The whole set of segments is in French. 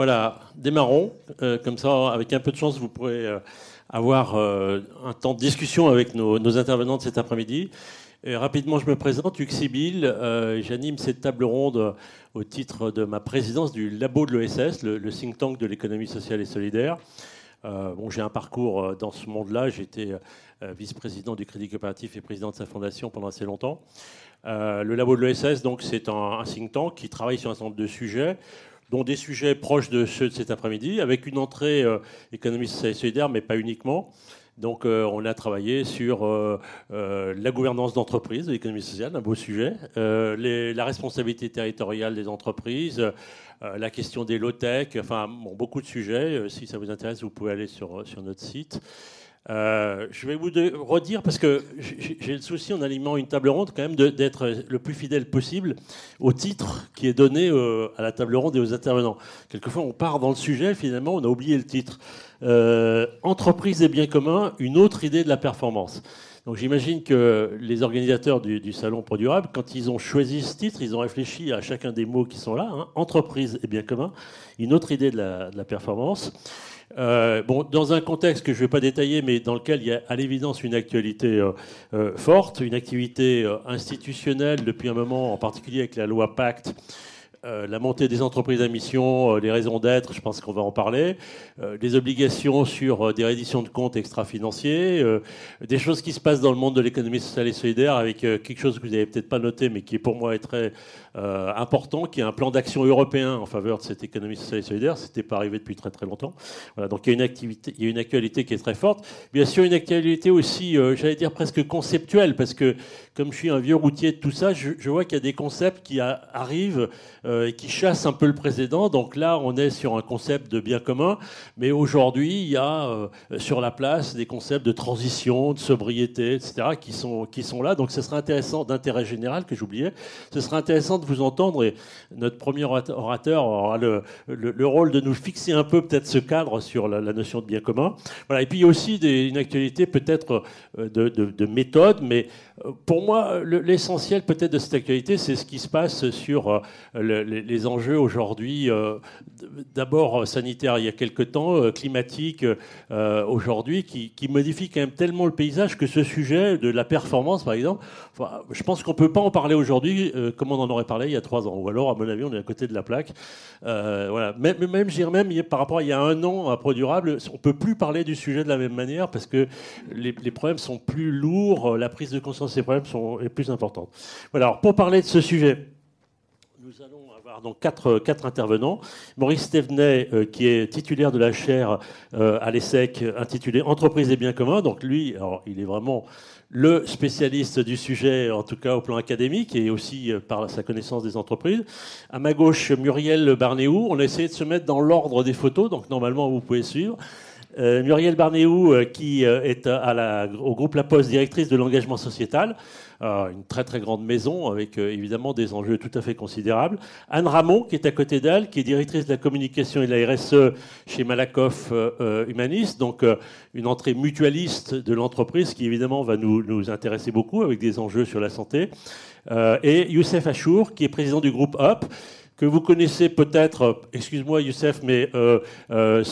Voilà, démarrons. Euh, comme ça, avec un peu de chance, vous pourrez euh, avoir euh, un temps de discussion avec nos, intervenants de cet après-midi. rapidement, je me présente, Hugues Sibyl. J'anime cette table ronde au titre de ma présidence du labo de l'ESS, le, think tank de l'économie sociale et solidaire. bon, J'ai un parcours dans ce monde-là. J'étais vice-président du Crédit Coopératif et président de sa fondation pendant assez longtemps. le labo de l'ESS, donc, c'est un, un, think tank qui travaille sur un certain nombre de sujets dont des sujets proches de ceux de cet après-midi, avec une entrée euh, économiste et solidaire, mais pas uniquement. Donc, euh, on a travaillé sur euh, la gouvernance d'entreprise, l'économie sociale, un beau sujet, la responsabilité territoriale des entreprises, la question des low-tech, enfin, beaucoup de sujets. si ça vous intéresse, vous pouvez aller sur, sur notre site. Euh, je vais vous redire, parce que j'ai le souci en animant une table ronde, quand même, d'être le plus fidèle possible au titre qui est donné euh, à la table ronde et aux intervenants. Quelquefois, on part dans le sujet, finalement, on a oublié le titre. Euh, entreprise et biens communs, une autre idée de la performance. Donc j'imagine que les organisateurs du, Salon Pro Durable, quand ils ont choisi ce titre, ils ont réfléchi à chacun des mots qui sont là, hein. entreprise et biens communs, une autre idée de la performance. Euh, bon, dans un contexte que je ne vais pas détailler, mais dans lequel il y a à l'évidence une actualité euh, euh, forte, une activité institutionnelle depuis un moment, en particulier avec la loi Pacte, la montée des entreprises à mission, les raisons d'être, je pense qu'on va en parler, euh, des obligations sur des redditions de comptes extra-financiers, des choses qui se passent dans le monde de l'économie sociale et solidaire avec quelque chose que vous n'avez peut-être pas noté, mais qui pour moi est très important, qui est un plan d'action européen en faveur de cette économie sociale et solidaire. C'était pas arrivé depuis très très longtemps. Voilà, donc il y a une actualité qui est très forte. Bien sûr, une actualité aussi, j'allais dire presque conceptuelle, parce que comme je suis un vieux routier de tout ça, je, vois qu'il y a des concepts qui arrivent euh, et qui chassent un peu le précédent. Donc là, on est sur un concept de bien commun, mais aujourd'hui, il y a euh, sur la place des concepts de transition, de sobriété, etc., qui sont, qui sont là. Donc ce serait intéressant, d'intérêt général que j'oubliais, ce serait intéressant de vous entendre. Et notre premier orateur aura le, le, rôle de nous fixer un peu peut-être ce cadre sur la, notion de bien commun. Voilà. Et puis aussi des, une actualité peut-être euh, de, de, de méthode, mais pour moi, l'essentiel peut-être de cette actualité, c'est ce qui se passe sur euh, les enjeux aujourd'hui, euh, d'abord sanitaires il y a quelque temps, euh, climatiques aujourd'hui, qui, modifient quand même tellement le paysage que ce sujet de la performance, par exemple, je pense qu'on ne peut pas en parler aujourd'hui comme on en aurait il y a trois ans. Ou alors, à mon avis, on est à côté de la plaque. voilà. Même, même même, par rapport à il y a un an à Pro Durable, on ne peut plus parler du sujet de la même manière parce que les, problèmes sont plus lourds, la prise de conscience des problèmes sont, est plus importante. Voilà, alors pour parler de ce sujet, nous allons avoir donc quatre, quatre intervenants. Maurice Stevenet, euh, qui est titulaire de la chaire euh, à l'ESSEC intitulée Entreprise et biens communs. Donc lui, alors, il est vraiment le spécialiste du sujet, en tout cas au plan académique, et aussi euh, par sa connaissance des entreprises. À ma gauche, Muriel Barnéou. On a essayé de se mettre dans l'ordre des photos, donc normalement vous pouvez suivre. Euh, Muriel Barnéou, euh, qui euh, est au groupe La Poste, directrice de l'engagement sociétal, une très très grande maison avec évidemment des enjeux tout à fait considérables. Anne Ramon, qui est à côté d'elle, qui est directrice de la communication et de la RSE chez Malakoff Humaniste, donc une entrée mutualiste de l'entreprise qui évidemment va nous, nous, intéresser beaucoup avec des enjeux sur la santé. et Youssef Achour, qui est président du groupe HOP que vous connaissez peut-être, excuse-moi Youssef, mais euh, euh,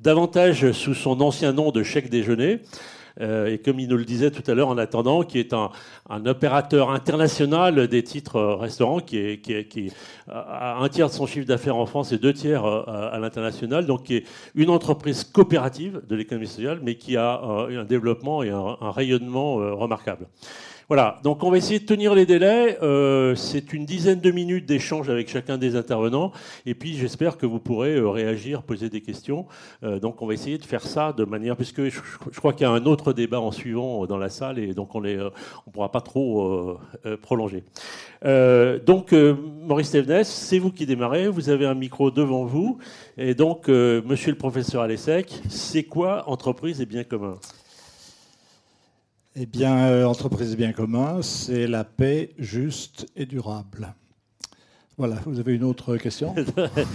davantage sous son ancien nom de chèque déjeuner. Euh, et comme il nous le disait tout à l'heure en attendant, qui est un, opérateur international des titres restaurants, qui, est, qui, a un tiers de son chiffre d'affaires en France et deux tiers à, l'international, donc qui est une entreprise coopérative de l'économie sociale, mais qui a un développement et un, un rayonnement remarquable. Voilà, donc on va essayer de tenir les délais. Euh, c'est une dizaine de minutes d'échange avec chacun des intervenants. Et puis j'espère que vous pourrez euh, réagir, poser des questions. Euh, donc on va essayer de faire ça de manière... Puisque je, crois qu'il y a un autre débat en suivant dans la salle et donc on ne on pourra pas trop prolonger. donc Maurice Thévenès, c'est vous qui démarrez. Vous avez un micro devant vous. Et donc, monsieur le professeur Alessec, c'est quoi entreprise et bien commun eh bien, euh, entreprise bien commun, c'est la paix juste et durable. Voilà, vous avez une autre question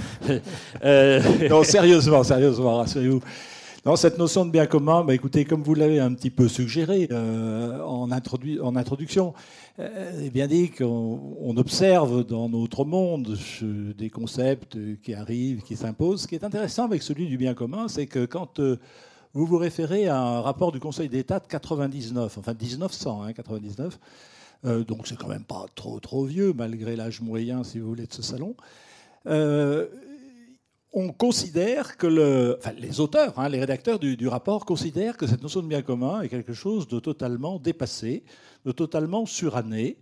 euh, Non, sérieusement, sérieusement, rassurez-vous. Non, cette notion de bien commun, bah, écoutez, comme vous l'avez un petit peu suggéré euh, en, en, introduction, euh, bien dit qu'on observe dans notre monde des concepts qui arrivent, qui s'imposent. Ce qui est intéressant avec celui du bien commun, c'est que quand vous vous référez à un rapport du Conseil d'État de 99, enfin 1900, hein, 99, donc c'est quand même pas trop trop vieux malgré l'âge moyen, si vous voulez, de ce salon. On considère que les auteurs, hein, les rédacteurs du, rapport considèrent que cette notion de bien commun est quelque chose de totalement dépassé, de totalement suranné,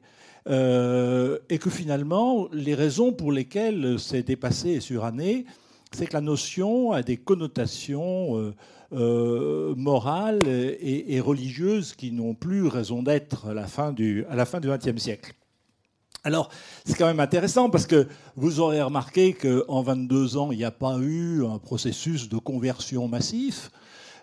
euh, et que finalement, les raisons pour lesquelles c'est dépassé et suranné, c'est que la notion a des connotations euh, morales et, religieuses qui n'ont plus raison d'être à la fin du XXe siècle. Alors, c'est quand même intéressant parce que vous aurez remarqué qu'en 22 ans, il n'y a pas eu un processus de conversion massif,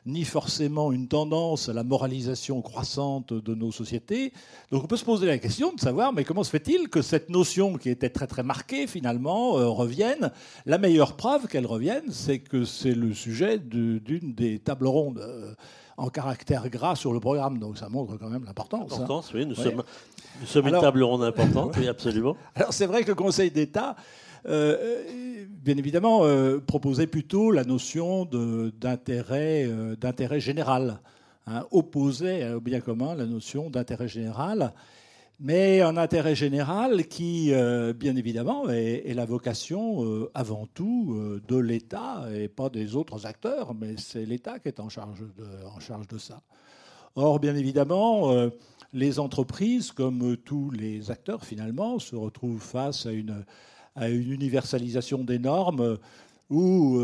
ni forcément une tendance à la moralisation croissante de nos sociétés. Donc on peut se poser la question de savoir, mais comment se fait-il que cette notion qui était très très marquée, finalement, euh, revienne? La meilleure preuve qu'elle revienne, c'est que c'est le sujet d'une des tables rondes. Euh, en caractère gras sur le programme. Donc ça montre quand même l'importance. Hein. L'importance, oui. Nous, Sommes, nous sommes une table ronde importante, oui, absolument. Alors c'est vrai que le Conseil d'État, bien évidemment, euh, proposait plutôt la notion d'intérêt euh, général, hein, opposait au bien commun la notion d'intérêt général mais un intérêt général qui, euh, bien évidemment, est, la vocation euh, avant tout euh, de l'État et pas des autres acteurs, mais c'est l'État qui est en charge de ça. Or, bien évidemment, les entreprises, comme tous les acteurs finalement, se retrouvent face à une, à une universalisation des normes où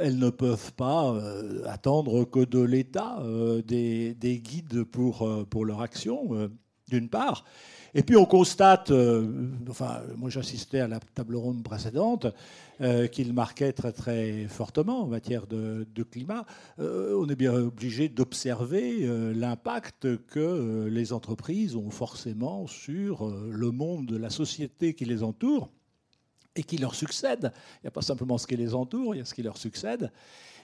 elles ne peuvent pas attendre que de l'État des, des, guides pour, pour leur action, d'une part. Et puis on constate, euh, enfin, moi j'assistais à la table ronde précédente, euh, qu'il marquait très très fortement en matière de, climat. Euh, on est bien obligé d'observer l'impact que les entreprises ont forcément sur le monde de la société qui les entoure et qui leur succède. Il n'y a pas simplement ce qui les entoure, il y a ce qui leur succède.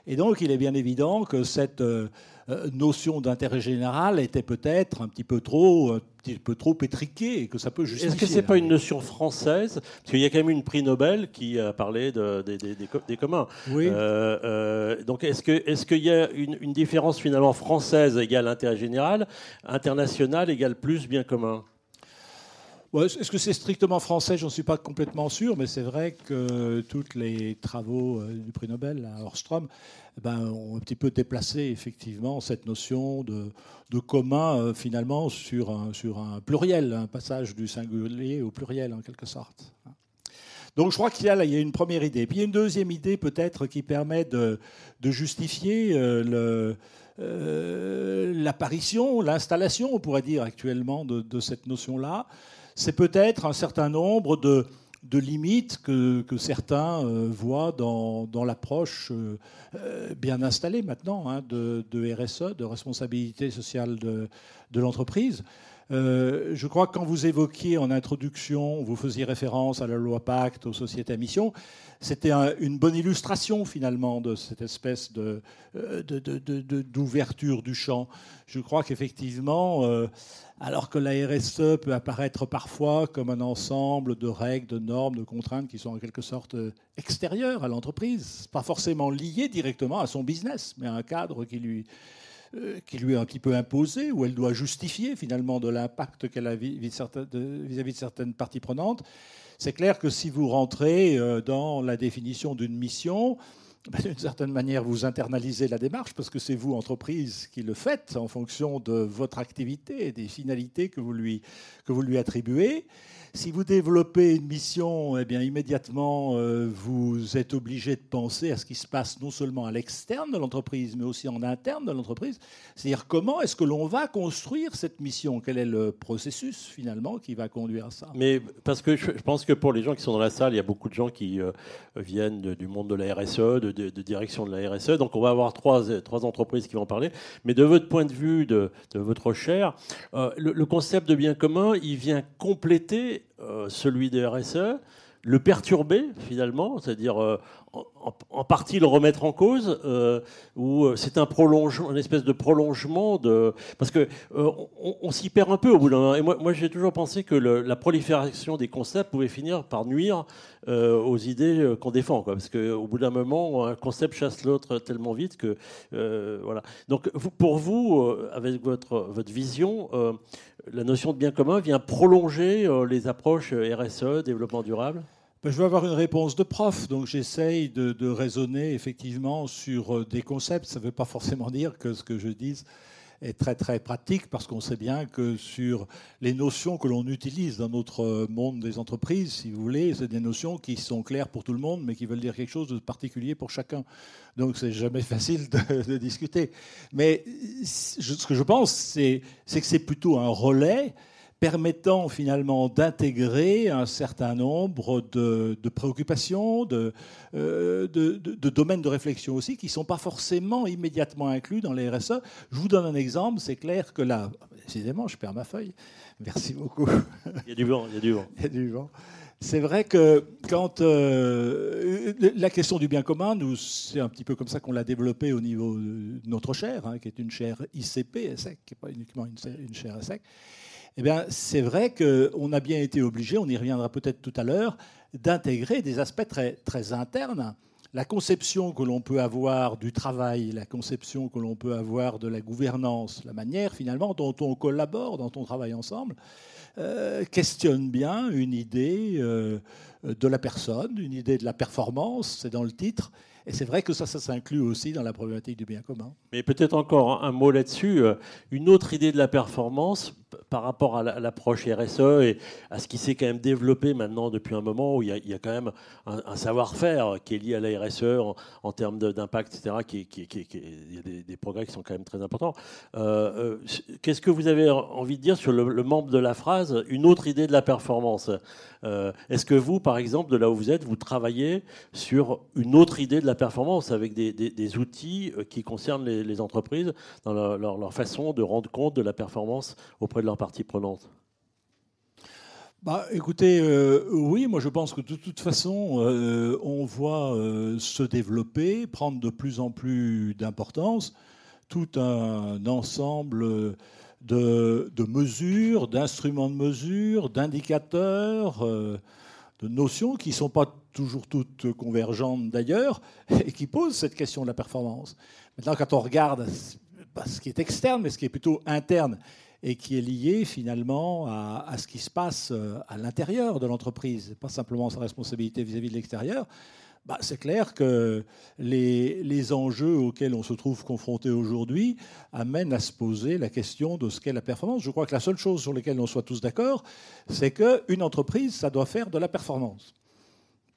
Et donc, il est bien évident que cette euh, euh, notion d'intérêt général était peut-être un petit peu trop, un petit peu trop étriquée et que ça peut justifier. Est-ce que c'est pas une notion française? Parce qu'il y a quand même une prix Nobel qui a parlé de, des, communs. Oui. Euh, donc, est-ce que est-ce qu'il y a une, une différence finalement française égale intérêt général, international égale plus bien commun? Est-ce que c'est strictement français? Je n'en suis pas complètement sûr, mais c'est vrai que tous les travaux euh, du prix Nobel à Orstrom eh ben, ont un petit peu déplacé effectivement cette notion de, commun euh, finalement sur un, pluriel, un passage du singulier au pluriel en quelque sorte. Donc je crois qu'il y, y a une première idée. Puis il y a une deuxième idée peut-être qui permet de, justifier euh, l'apparition, l'installation, on pourrait dire actuellement, de cette notion-là c'est peut-être un certain nombre de, limites que, certains euh, voient dans, l'approche euh, euh, bien installée maintenant hein, de, RSE, de responsabilité sociale de, l'entreprise. je crois que quand vous évoquiez en introduction, vous faisiez référence à la loi Pacte, aux sociétés à mission, c'était une bonne illustration finalement de cette espèce d'ouverture du champ. Je crois qu'effectivement, alors que la RSE peut apparaître parfois comme un ensemble de règles, de normes, de contraintes qui sont en quelque sorte euh, extérieures à l'entreprise, pas forcément liées directement à son business, mais à un cadre qui lui, euh, qui lui est un petit peu imposé, où elle doit justifier finalement de l'impact qu'elle a vis-à-vis de certaines parties prenantes. C'est clair que si vous rentrez euh, dans la définition d'une mission, d'une certaine manière, vous internalisez la démarche parce que c'est vous, entreprise, qui le faites en fonction de votre activité et des finalités que vous lui, que vous lui attribuez. Si vous développez une mission, eh bien, immédiatement, euh, vous êtes obligé de penser à ce qui se passe non seulement à l'externe de l'entreprise, mais aussi en interne de l'entreprise. C'est-à-dire comment est-ce que l'on va construire cette mission? Quel est le processus, finalement, qui va conduire à ça? Mais parce que je pense que pour les gens qui sont dans la salle, il y a beaucoup de gens qui euh, viennent du monde de la RSE, de, direction de la RSE. Donc, on va avoir trois, trois entreprises qui vont parler. Mais de votre point de vue, de, votre chair, euh, le, concept de bien commun, il vient compléter celui des RSE, le perturber finalement, c'est-à-dire euh, en, partie le remettre en cause euh, ou euh, c'est un prolongement, une espèce de prolongement de parce que euh, on, s'y perd un peu au bout d'un moment. Et moi, j'ai toujours pensé que la prolifération des concepts pouvait finir par nuire aux idées qu'on défend, parce qu'au bout d'un moment, un concept chasse l'autre tellement vite que voilà. Donc pour vous, avec votre votre vision, la notion de bien commun vient prolonger les approches RSE, développement durable? Ben, je veux avoir une réponse de prof, donc j'essaye de, raisonner effectivement sur euh, des concepts. Ça ne veut pas forcément dire que ce que je dis est très très pratique, parce qu'on sait bien que sur les notions que l'on utilise dans notre monde des entreprises, si vous voulez, c'est des notions qui sont claires pour tout le monde, mais qui veulent dire quelque chose de particulier pour chacun. Donc c'est jamais facile de, discuter. Mais ce que je pense, c'est que c'est plutôt un relais permettant finalement d'intégrer un certain nombre de, préoccupations, euh, de, de, domaines de réflexion aussi, qui ne sont pas forcément immédiatement inclus dans les RSE. Je vous donne un exemple, c'est clair que là, décidément, je perds ma feuille. Merci beaucoup. Il y a du vent, il y a du vent. Il y a du vent. C'est vrai que quand euh, la question du bien commun, c'est un petit peu comme ça qu'on l'a développé au niveau de notre chaire, hein, qui est une chaire ICP, ESSEC, qui n'est pas uniquement une, une chaire ESSEC. Eh bien, c'est vrai qu'on a bien été obligé, on y reviendra peut-être tout à l'heure, d'intégrer des aspects très, internes. La conception que l'on peut avoir du travail, la conception que l'on peut avoir de la gouvernance, la manière finalement dont on collabore, dont on travaille ensemble, euh, questionne bien une idée euh, de la personne, une idée de la performance, c'est dans le titre, et c'est vrai que ça, ça s'inclut aussi dans la problématique du bien commun. Mais peut-être encore un mot là-dessus. Euh, une autre idée de la performance par rapport à l'approche RSE et à ce qui s'est quand même développé maintenant depuis un moment où il y a, quand même un, savoir-faire qui est lié à la RSE en, termes d'impact, etc. Qui, il y a des, progrès qui sont quand même très importants. Euh, euh, qu'est-ce que vous avez envie de dire sur le, membre de la phrase une autre idée de la performance Est-ce que vous, par exemple, de là où vous êtes, vous travaillez sur une autre idée de la performance avec des, outils euh, qui concernent les, entreprises dans leur, façon de rendre compte de la performance auprès de leurs parties prenantes bah, écoutez, euh, oui, moi je pense que de toute façon, euh, on voit se développer, prendre de plus en plus d'importance, tout un ensemble de mesures, d'instruments de mesure, d'indicateurs, de notions qui ne sont pas toujours toutes convergentes d'ailleurs, et qui posent cette question de la performance. Maintenant, quand on regarde ce qui est externe, mais ce qui est plutôt interne, et qui est lié finalement à, ce qui se passe euh, à l'intérieur de l'entreprise, pas simplement sa responsabilité vis-à-vis de l'extérieur, bah, c'est clair que les, enjeux auxquels on se trouve confronté aujourd'hui amènent à se poser la question de ce qu'est la performance. Je crois que la seule chose sur laquelle on soit tous d'accord, c'est qu'une entreprise, ça doit faire de la performance.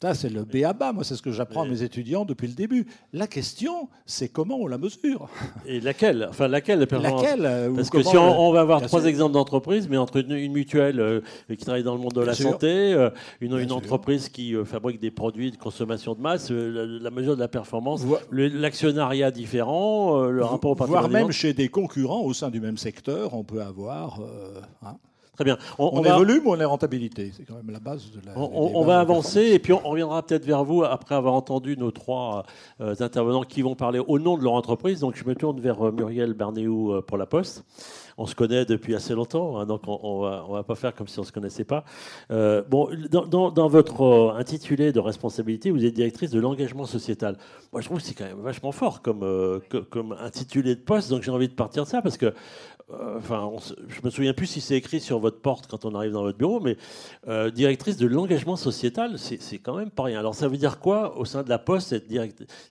Ça, c'est le B à bas. Moi, c'est ce que j'apprends à mes étudiants depuis le début. La question, c'est comment on la mesure. Et laquelle? Enfin, laquelle la Laquelle euh, Parce que si on, va avoir trois exemples d'entreprises, mais entre une, mutuelle euh, qui travaille dans le monde de la santé, euh, une, une entreprise qui fabrique des produits de consommation de masse, la, mesure de la performance, l'actionnariat différent, le rapport au Voire même chez des concurrents au sein du même secteur, on peut avoir. Hein, Très bien. On, est volume ou on est rentabilité? C'est quand même la base de la. On, va avancer et puis on, reviendra peut-être vers vous après avoir entendu nos trois euh, intervenants qui vont parler au nom de leur entreprise. Donc je me tourne vers euh, Muriel Barnéou euh, pour la Poste. On se connaît depuis assez longtemps, hein, donc on, ne va, pas faire comme si on se connaissait pas. bon, dans, votre intitulé de responsabilité, vous êtes directrice de l'engagement sociétal. Moi, je trouve que c'est quand même vachement fort comme, comme intitulé de poste, donc j'ai envie de partir de ça parce que euh, enfin, je me souviens plus si c'est écrit sur votre porte quand on arrive dans votre bureau, mais euh, directrice de l'engagement sociétal, c'est quand même pas rien. Alors ça veut dire quoi au sein de la Poste être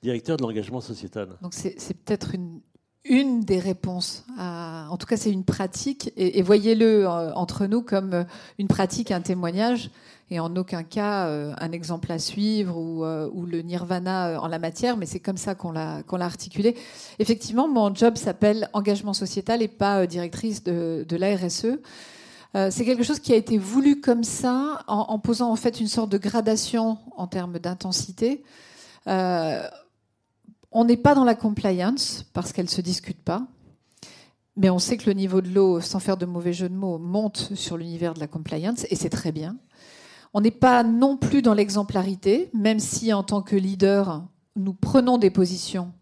directeur de l'engagement sociétal? Donc c'est peut-être une, une des réponses. en tout cas, c'est une pratique, et, voyez-le euh, entre nous comme une pratique, un témoignage et en aucun cas euh, un exemple à suivre ou, euh, le nirvana euh, en la matière, mais c'est comme ça qu'on l'a qu'on l'a articulé. Effectivement, mon job s'appelle engagement sociétal et pas directrice de, de RSE. c'est quelque chose qui a été voulu comme ça, en, posant en fait une sorte de gradation en termes d'intensité. On n'est pas dans la compliance parce qu'elle se discute pas. Mais on sait que le niveau de l'eau, sans faire de mauvais jeu de mots, monte sur l'univers de la compliance, et c'est très bien. On n'est pas non plus dans l'exemplarité, même si en tant que leader, nous prenons des positions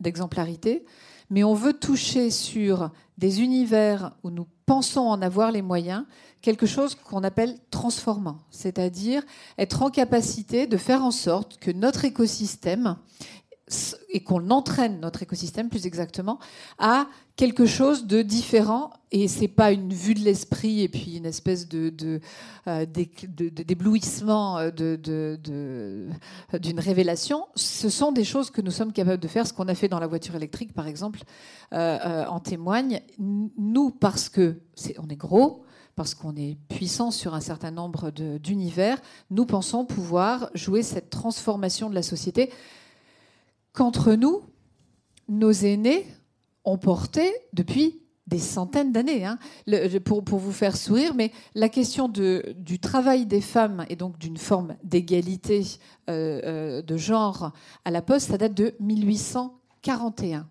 d'exemplarité, mais on veut toucher sur des univers où nous pensons en avoir les moyens, quelque chose qu'on appelle transformant, c'est-à-dire être en capacité de faire en sorte que notre écosystème et qu'on entraîne notre écosystème plus exactement à quelque chose de différent. Et c'est pas une vue de l'esprit et puis une espèce de, euh, d'éblouissement euh, d'une révélation. Ce sont des choses que nous sommes capables de faire. Ce qu'on a fait dans la voiture électrique par exemple euh, en témoigne. Nous parce que on est gros parce qu'on est puissant sur un certain nombre d'univers, nous pensons pouvoir jouer cette transformation de la société qu'entre nous, nos aînés ont porté depuis des centaines d'années, hein. pour, vous faire sourire, mais la question du travail des femmes et donc d'une forme d'égalité euh, euh, de genre à la poste, ça date de 1841.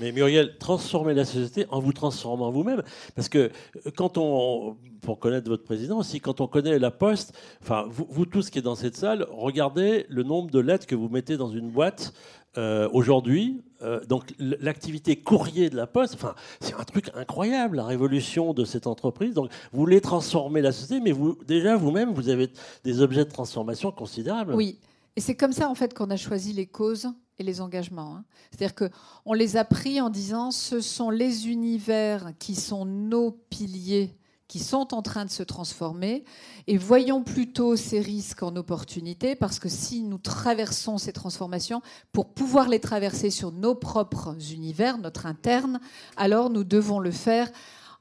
Mais Muriel, transformer la société en vous transformant vous-même. Parce que euh, quand on, pour connaître votre président aussi, quand on connaît la Poste, enfin, vous, tous qui êtes dans cette salle, regardez le nombre de lettres que vous mettez dans une boîte euh, aujourd'hui. Euh, donc l'activité courrier de la Poste, enfin, c'est un truc incroyable, la révolution de cette entreprise. Donc vous voulez transformer la société, mais vous, déjà vous-même, vous avez des objets de transformation considérables. Oui. Et c'est comme ça en fait qu'on a choisi les causes les engagements. Hein. C'est-à-dire qu'on les a pris en disant ce sont les univers qui sont nos piliers qui sont en train de se transformer et voyons plutôt ces risques en opportunités parce que si nous traversons ces transformations, pour pouvoir les traverser sur nos propres univers, notre interne, alors nous devons le faire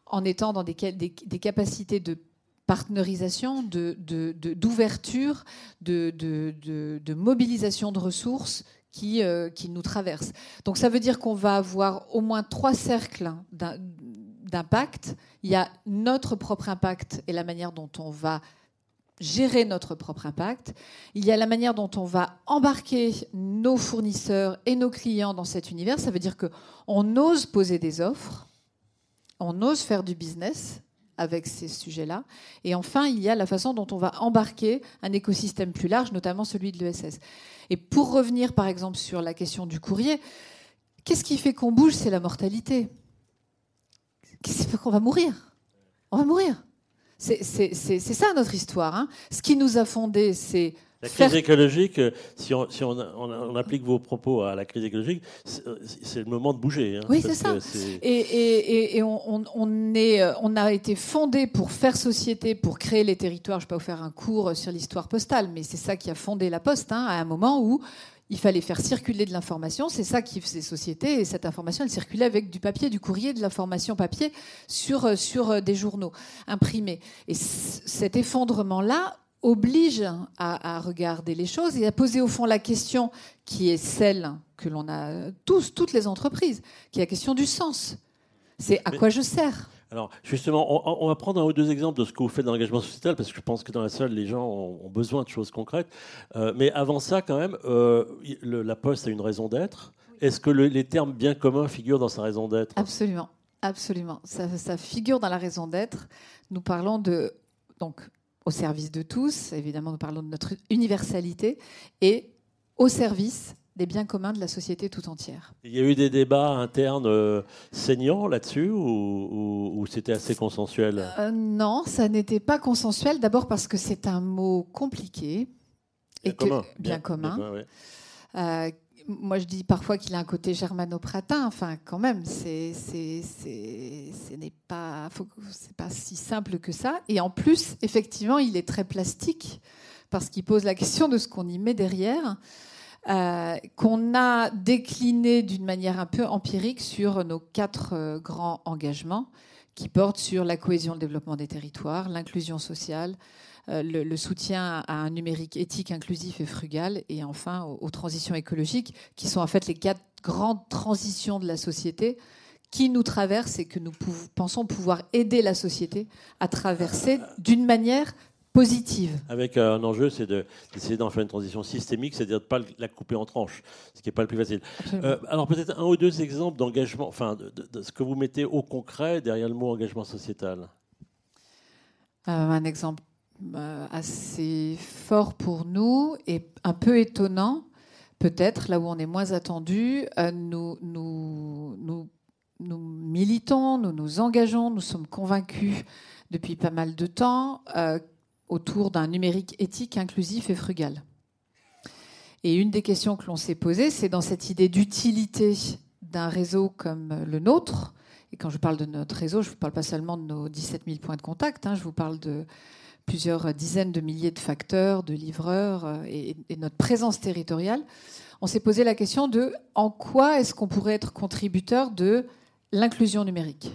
en étant dans des, capacités de partenarisation, d'ouverture, de, de, mobilisation de ressources qui, euh, qui nous traverse. Donc ça veut dire qu'on va avoir au moins trois cercles d'impact. Il y a notre propre impact et la manière dont on va gérer notre propre impact. Il y a la manière dont on va embarquer nos fournisseurs et nos clients dans cet univers. Ça veut dire qu'on ose poser des offres, on ose faire du business avec ces sujets-là. Et enfin, il y a la façon dont on va embarquer un écosystème plus large, notamment celui de l'ESS. Et pour revenir par exemple sur la question du courrier, qu'est-ce qui fait qu'on bouge? C'est la mortalité. Qu'est-ce qui fait qu'on va mourir? On va mourir. C'est ça notre histoire. Hein. Ce qui nous a fondés, c'est la crise écologique, euh, si, on, si on, applique vos propos à la crise écologique, c'est le moment de bouger. Hein, oui, c'est ça. Et, et, on, on, est, euh, on a été fondé pour faire société, pour créer les territoires. Je ne vais pas vous faire un cours sur l'histoire postale, mais c'est ça qui a fondé la Poste, hein, à un moment où il fallait faire circuler de l'information. C'est ça qui faisait société. Et cette information, elle circulait avec du papier, du courrier, de l'information papier sur, euh, sur des journaux imprimés. Et cet effondrement-là, oblige à, regarder les choses et à poser au fond la question qui est celle que l'on a tous, toutes les entreprises, qui est la question du sens. C'est à quoi je sers? Alors, justement, on, va prendre un ou deux exemples de ce que vous faites dans l'engagement sociétal, parce que je pense que dans la salle, les gens ont, besoin de choses concrètes. Euh, mais avant ça, quand même, euh, la Poste a une raison d'être. Est-ce que les termes bien communs figurent dans sa raison d'être? Absolument, absolument. Ça, ça, figure dans la raison d'être. Nous parlons de donc au service de tous, évidemment nous parlons de notre universalité, et au service des biens communs de la société tout entière. Il y a eu des débats internes euh, saignants là-dessus ou, c'était assez consensuel? Euh, Non, ça n'était pas consensuel. D'abord parce que c'est un mot compliqué et que bien, commun, euh, moi, je dis parfois qu'il a un côté germano-pratin. Enfin, quand même, c'est, c'est, ce n'est pas, c'est pas si simple que ça. Et en plus, effectivement, il est très plastique parce qu'il pose la question de ce qu'on y met derrière, euh, qu'on a décliné d'une manière un peu empirique sur nos quatre euh, grands engagements qui portent sur la cohésion, le développement des territoires, l'inclusion sociale, euh, le, soutien à un numérique éthique, inclusif et frugal, et enfin aux, transitions écologiques, qui sont en fait les quatre grandes transitions de la société qui nous traversent et que nous pensons pouvoir aider la société à traverser d'une manière positive. Avec euh, un enjeu, c'est d'essayer d'en faire une transition systémique, c'est-à-dire de ne pas la couper en tranches, ce qui n'est pas le plus facile. Euh, alors peut-être un ou deux exemples d'engagement, enfin de, ce que vous mettez au concret derrière le mot engagement sociétal. un exemple euh, assez fort pour nous et un peu étonnant peut-être, là où on est moins attendu, nous, nous, militons, nous nous engageons, nous sommes convaincus depuis pas mal de temps autour d'un numérique éthique, inclusif et frugal. Et une des questions que l'on s'est posées, c'est dans cette idée d'utilité d'un réseau comme le nôtre. Et quand je parle de notre réseau, je ne vous parle pas seulement de nos 17 000 points de contact, hein, je vous parle de plusieurs dizaines de milliers de facteurs, de livreurs euh, et, notre présence territoriale. On s'est posé la question de en quoi est-ce qu'on pourrait être contributeur de l'inclusion numérique.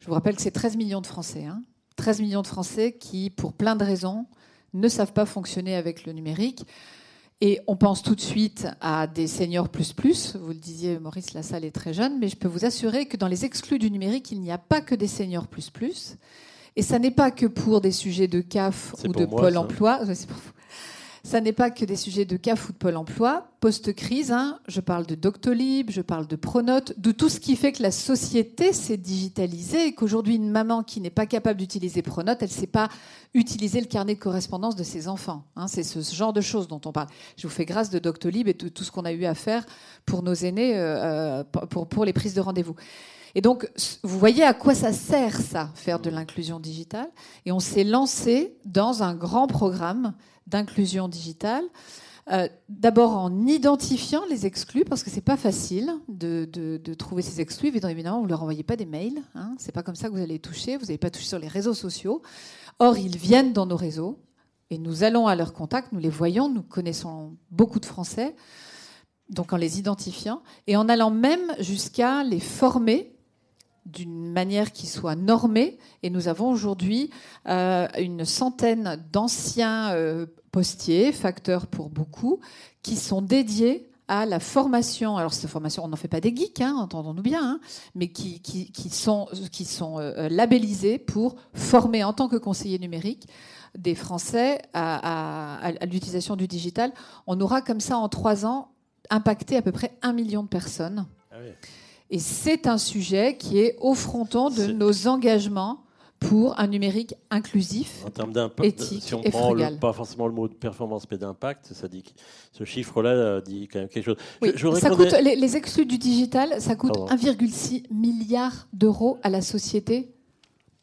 Je vous rappelle que c'est 13 millions de Français. Hein, 13 millions de Français qui, pour plein de raisons, ne savent pas fonctionner avec le numérique. Et on pense tout de suite à des seniors plus plus. Vous le disiez, Maurice, la salle est très jeune, mais je peux vous assurer que dans les exclus du numérique, il n'y a pas que des seniors plus plus. Et ça n'est pas que pour des sujets de CAF ou de Pôle emploi. Ça n'est pas que des sujets de CAF ou de Pôle emploi. Post-crise, hein, je parle de Doctolib, je parle de Pronote, de tout ce qui fait que la société s'est digitalisée et qu'aujourd'hui, une maman qui n'est pas capable d'utiliser Pronote, elle ne sait pas utiliser le carnet de correspondance de ses enfants. Hein. c'est ce, genre de choses dont on parle. Je vous fais grâce de Doctolib et de tout ce qu'on a eu à faire pour nos aînés, euh, euh, pour, pour les prises de rendez-vous. Et donc, vous voyez à quoi ça sert, ça, faire de l'inclusion digitale. Et on s'est lancé dans un grand programme d'inclusion digitale. Euh, d'abord en identifiant les exclus, parce que c'est pas facile de, trouver ces exclus. Évidemment, vous ne leur envoyez pas des mails. Hein. C'est pas comme ça que vous allez les toucher. Vous n'allez pas toucher sur les réseaux sociaux. Or, ils viennent dans nos réseaux et nous allons à leur contact. Nous les voyons. Nous connaissons beaucoup de Français. Donc, en les identifiant et en allant même jusqu'à les former d'une manière qui soit normée. Et nous avons aujourd'hui euh, une centaine d'anciens euh, postiers, facteurs pour beaucoup, qui sont dédiés à la formation. Alors cette formation, on n'en fait pas des geeks, hein, entendons-nous bien, hein, mais qui, sont, qui sont euh, labellisés pour former en tant que conseiller numérique des Français à, l'utilisation du digital. On aura comme ça en trois ans impacté à peu près un million de personnes. Ah. Et c'est un sujet qui est au fronton de nos engagements pour un numérique inclusif, en termes éthique si on et prend pas forcément le mot de performance, mais d'impact, ça dit ce chiffre-là euh, dit quand même quelque chose. Oui, ça coûte, les, exclus du digital, ça coûte 1,6 milliard d'euros à la société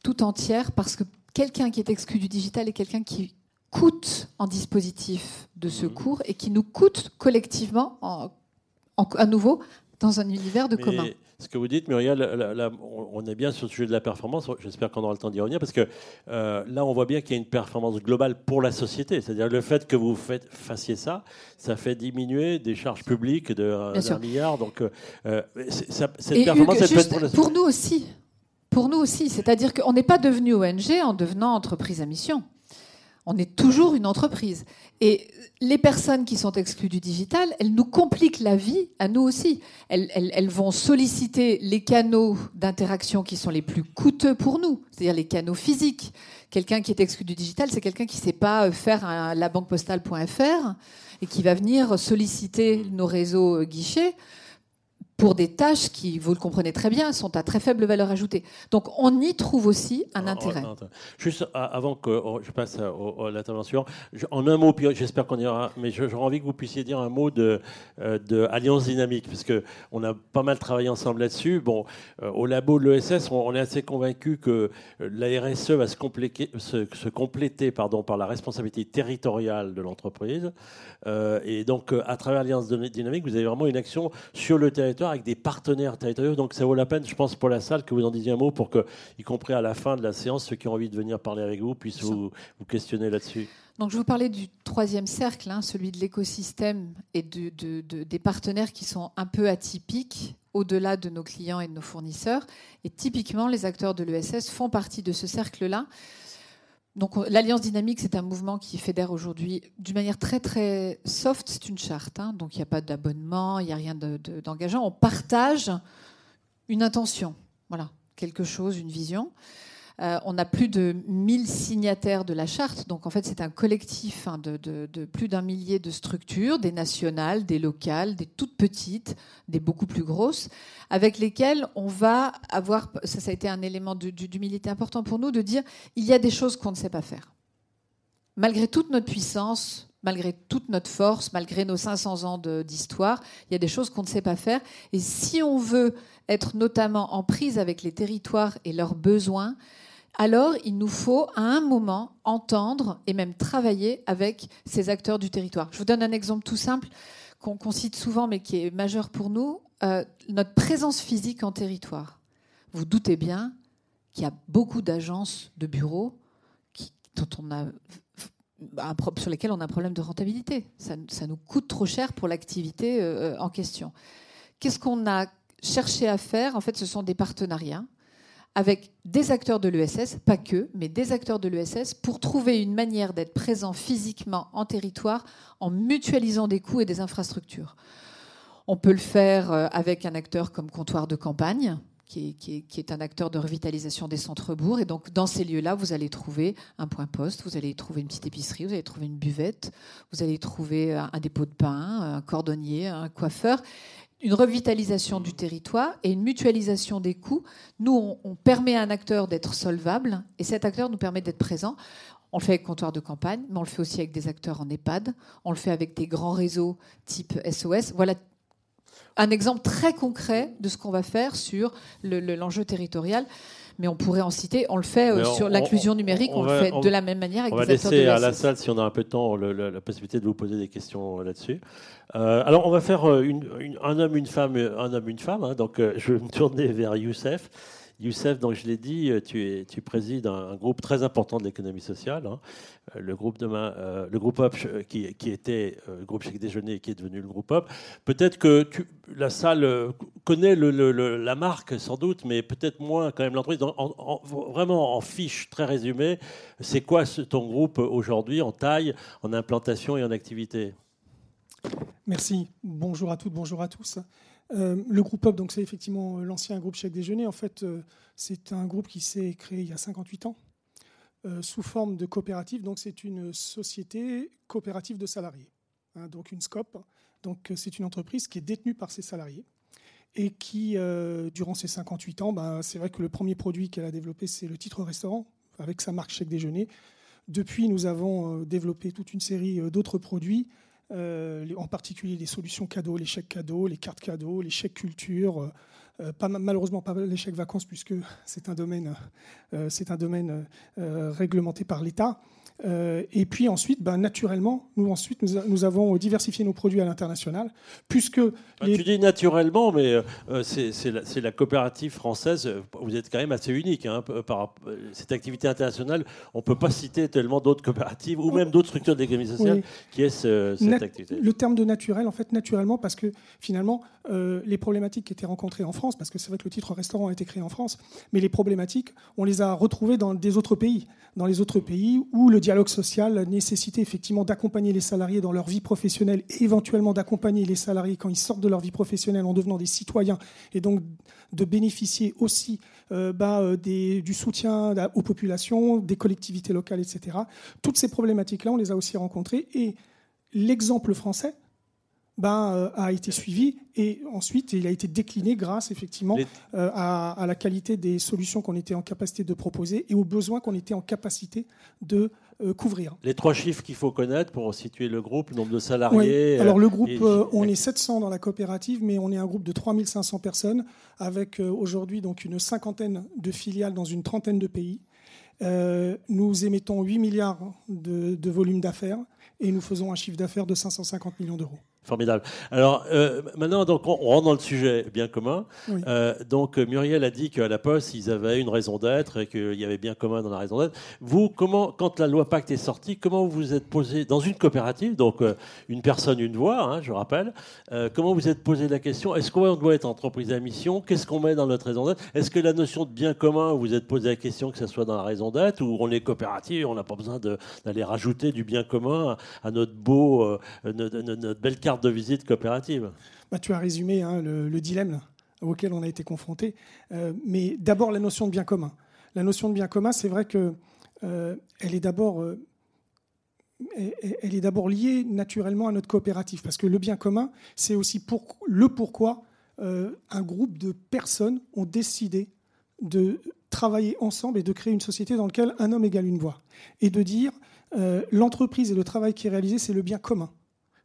tout entière, parce que quelqu'un qui est exclu du digital est quelqu'un qui coûte en dispositif de mhm. secours et qui nous coûte collectivement, à nouveau, dans un univers de commun. Ce que vous dites, Muriel, on est bien sur le sujet de la performance. J'espère qu'on aura le temps d'y revenir parce que euh, là, on voit bien qu'il y a une performance globale pour la société. C'est-à-dire le fait que vous faites, fassiez ça, ça fait diminuer des charges publiques de d'un milliard. Donc, euh, cette performance, elle peut être pour, la pour nous aussi. Pour nous aussi. C'est-à-dire qu'on n'est pas devenu ONG en devenant entreprise à mission. On est toujours une entreprise. Et les personnes qui sont exclues du digital, elles nous compliquent la vie à nous aussi. Elles, vont solliciter les canaux d'interaction qui sont les plus coûteux pour nous, c'est-à-dire les canaux physiques. Quelqu'un qui est exclu du digital, c'est quelqu'un qui ne sait pas faire un labanquepostale.fr et qui va venir solliciter nos réseaux guichets pour des tâches qui, vous le comprenez très bien, sont à très faible valeur ajoutée. Donc on y trouve aussi un ah, intérêt. Juste avant que je passe à, l'intervention, en un mot, j'espère qu'on ira, mais j'aurais envie que vous puissiez dire un mot de, euh, de Alliance Dynamique, parce qu'on a pas mal travaillé ensemble là-dessus. Bon, euh, au labo de l'ESS, on, est assez convaincu que la RSE va se compléter, se, compléter pardon, par la responsabilité territoriale de l'entreprise. Euh, et donc, à travers Alliance Dynamique, vous avez vraiment une action sur le territoire avec des partenaires territoriaux. Donc ça vaut la peine, je pense, pour la salle, que vous en disiez un mot pour que, y compris à la fin de la séance, ceux qui ont envie de venir parler avec vous puissent vous, questionner là-dessus. Donc je vous parlais du troisième cercle, hein, celui de l'écosystème et de, des partenaires qui sont un peu atypiques au-delà de nos clients et de nos fournisseurs. Et typiquement, les acteurs de l'ESS font partie de ce cercle-là. Donc l'Alliance dynamique, c'est un mouvement qui fédère aujourd'hui d'une manière très très soft. C'est une charte, hein. donc il n'y a pas d'abonnement, il n'y a rien d'engageant. On partage une intention, voilà, quelque chose, une vision. Euh, on a plus de 1000 signataires de la charte, donc en fait c'est un collectif hein, de, plus d'un millier de structures, des nationales, des locales, des toutes petites, des beaucoup plus grosses, avec lesquelles on va avoir, ça, ça a été un élément d'humilité important pour nous, de dire il y a des choses qu'on ne sait pas faire. Malgré toute notre puissance, malgré toute notre force, malgré nos 500 ans d'histoire, il y a des choses qu'on ne sait pas faire. Et si on veut être notamment en prise avec les territoires et leurs besoins, alors il nous faut à un moment entendre et même travailler avec ces acteurs du territoire. Je vous donne un exemple tout simple qu'on cite souvent mais qui est majeur pour nous, euh, notre présence physique en territoire. Vous doutez bien qu'il y a beaucoup d'agences de bureaux sur lesquelles on a un problème de rentabilité. Ça, nous coûte trop cher pour l'activité euh, en question. Qu'est-ce qu'on a cherché à faire? En fait, ce sont des partenariats avec des acteurs de l'ESS, pas que, mais des acteurs de l'ESS, pour trouver une manière d'être présent physiquement en territoire en mutualisant des coûts et des infrastructures. On peut le faire euh, avec un acteur comme Comptoir de campagne, qui est, un acteur de revitalisation des centres-bourgs. Et donc, dans ces lieux-là, vous allez trouver un point poste, vous allez trouver une petite épicerie, vous allez trouver une buvette, vous allez trouver un dépôt de pain, un cordonnier, un coiffeur une revitalisation du territoire et une mutualisation des coûts. Nous, on, permet à un acteur d'être solvable et cet acteur nous permet d'être présent. On le fait avec comptoir de campagne, mais on le fait aussi avec des acteurs en EHPAD. On le fait avec des grands réseaux type SOS. Voilà un exemple très concret de ce qu'on va faire sur l'enjeu territorial mais on pourrait en citer. On le fait euh, sur l'inclusion numérique, on, le fait de la même manière avec on va laisser à la salle, si on a un peu de temps, la possibilité de vous poser des questions euh, là-dessus. Euh, alors, on va faire un homme, une femme, un homme, une femme. Hein. donc, je vais me tourner vers Youssef. Youssef, donc je l'ai dit, tu, es, tu présides un, groupe très important de l'économie sociale, euh, le groupe demain, euh, le groupe Hop, qui, qui était euh, le groupe Chèque Déjeuner et qui est devenu le groupe Hop. Peut-être que la salle connaît la marque sans doute, mais peut-être moins quand même l'entreprise. vraiment en fiche très résumée, c'est quoi ton groupe aujourd'hui en taille, en implantation et en activité? Merci. Bonjour à toutes, bonjour à tous. Euh, le groupe Up, donc c'est effectivement euh, l'ancien groupe Chèque Déjeuner. En fait, euh, c'est un groupe qui s'est créé il y a 58 ans sous forme de coopérative. Donc c'est une société coopérative de salariés, hein, donc une SCOP. Donc c'est une entreprise qui est détenue par ses salariés et qui, durant ces 58 ans, ben, c'est vrai que le premier produit qu'elle a développé, c'est le titre restaurant avec sa marque Chèque Déjeuner. Depuis, nous avons développé toute une série d'autres produits en particulier les solutions cadeaux, les chèques cadeaux, les cartes cadeaux, les chèques culture, euh, euh, pas, malheureusement pas les chèques vacances puisque c'est un domaine, c'est un domaine réglementé par l'État. Euh, et puis ensuite, ben, naturellement, nous ensuite nous, avons diversifié nos produits à l'international, puisque bah, tu dis naturellement, mais euh, c'est la, coopérative française. Vous êtes quand même assez unique hein, par cette activité internationale. On peut pas citer tellement d'autres coopératives ou même d'autres structures d'économie sociale qui est cette activité. Le terme de naturel, en fait, naturellement, parce que finalement, euh, les problématiques qui étaient rencontrées en France, parce que c'est vrai que le titre restaurant a été créé en France, mais les problématiques, on les a retrouvées dans des autres pays, dans les autres pays où le dialogue social nécessitait effectivement d'accompagner les salariés dans leur vie professionnelle et éventuellement d'accompagner les salariés quand ils sortent de leur vie professionnelle en devenant des citoyens et donc de bénéficier aussi euh, bah, euh, du soutien aux populations, des collectivités locales, etc. Toutes ces problématiques-là, on les a aussi rencontrées et l'exemple français, ben, euh, a été suivi et ensuite il a été décliné grâce effectivement euh, à, la qualité des solutions qu'on était en capacité de proposer et aux besoins qu'on était en capacité de euh, couvrir. Les trois chiffres qu'il faut connaître pour situer le groupe, le nombre de salariés. Alors le groupe, on est 700 dans la coopérative, mais on est un groupe de 3500 personnes avec aujourd'hui donc une cinquantaine de filiales dans une trentaine de pays. nous émettons 8 milliards de, de volume d'affaires et nous faisons un chiffre d'affaires de 550 millions d'euros. Formidable. Alors euh, maintenant, donc, on rentre dans le sujet bien commun. Euh, donc Muriel a dit qu'à la Poste, ils avaient une raison d'être et qu'il y avait bien commun dans la raison d'être. Vous, comment, quand la loi Pacte est sortie, comment vous vous êtes posé dans une coopérative, donc euh, une personne, une voix, hein, je rappelle, comment vous êtes posé la question Est-ce qu'on doit être entreprise à mission? Qu'est-ce qu'on met dans notre raison d'être? Est-ce que la notion de bien commun, vous êtes posé la question que ce soit dans la raison d'être ou on est coopérative, on n'a pas besoin d'aller rajouter du bien commun à notre beau, notre, notre belle carte de visite coopérative. Bah, tu as résumé hein, le, dilemme auquel on a été confronté. Euh, mais d'abord, la notion de bien commun. La notion de bien commun, c'est vrai que euh, est d'abord euh, elle est d'abord liée naturellement à notre coopérative, parce que le bien commun, c'est aussi pour, le pourquoi un groupe de personnes ont décidé de travailler ensemble et de créer une société dans laquelle un homme égale une voix. Et de dire, l'entreprise et le travail qui est réalisé, c'est le bien commun.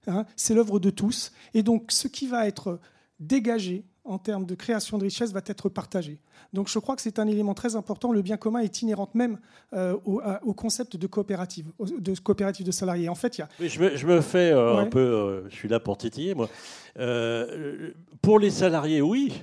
Hein. c'est l'œuvre de tous. Et donc, ce qui va être dégagé en termes de création de richesse va être partagé. Donc je crois que c'est un élément très important. Le bien commun est inhérent même euh, au, concept de coopérative, de coopérative de salariés. En fait, il y a... je, me, fais un peu, je suis là pour titiller moi. pour les salariés, oui.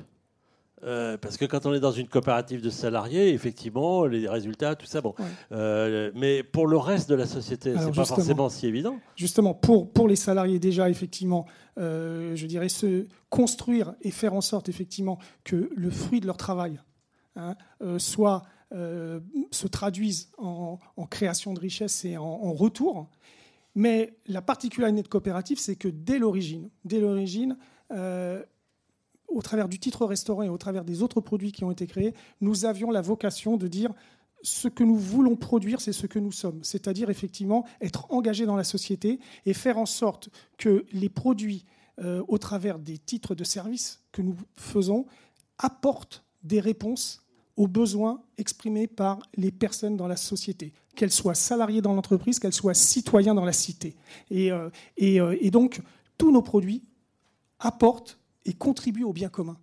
Euh, parce que quand on est dans une coopérative de salariés, effectivement, les résultats, tout ça, bon. Euh, mais pour le reste de la société, c'est pas forcément si évident. Justement, pour, pour les salariés, déjà, effectivement, euh, je dirais se construire et faire en sorte, effectivement, que le fruit de leur travail hein, soit, se traduise en, création de richesse et en, en retour. Mais la particularité de coopérative, c'est que dès l'origine, dès l'origine, au travers du titre restaurant et au travers des autres produits qui ont été créés, nous avions la vocation de dire ce que nous voulons produire, c'est ce que nous sommes. C'est-à-dire effectivement être engagé dans la société et faire en sorte que les produits, euh, au travers des titres de service que nous faisons, apportent des réponses aux besoins exprimés par les personnes dans la société, qu'elles soient salariées dans l'entreprise, qu'elles soient citoyens dans la cité. Et, euh, euh, et donc, tous nos produits apportent et contribue au bien commun.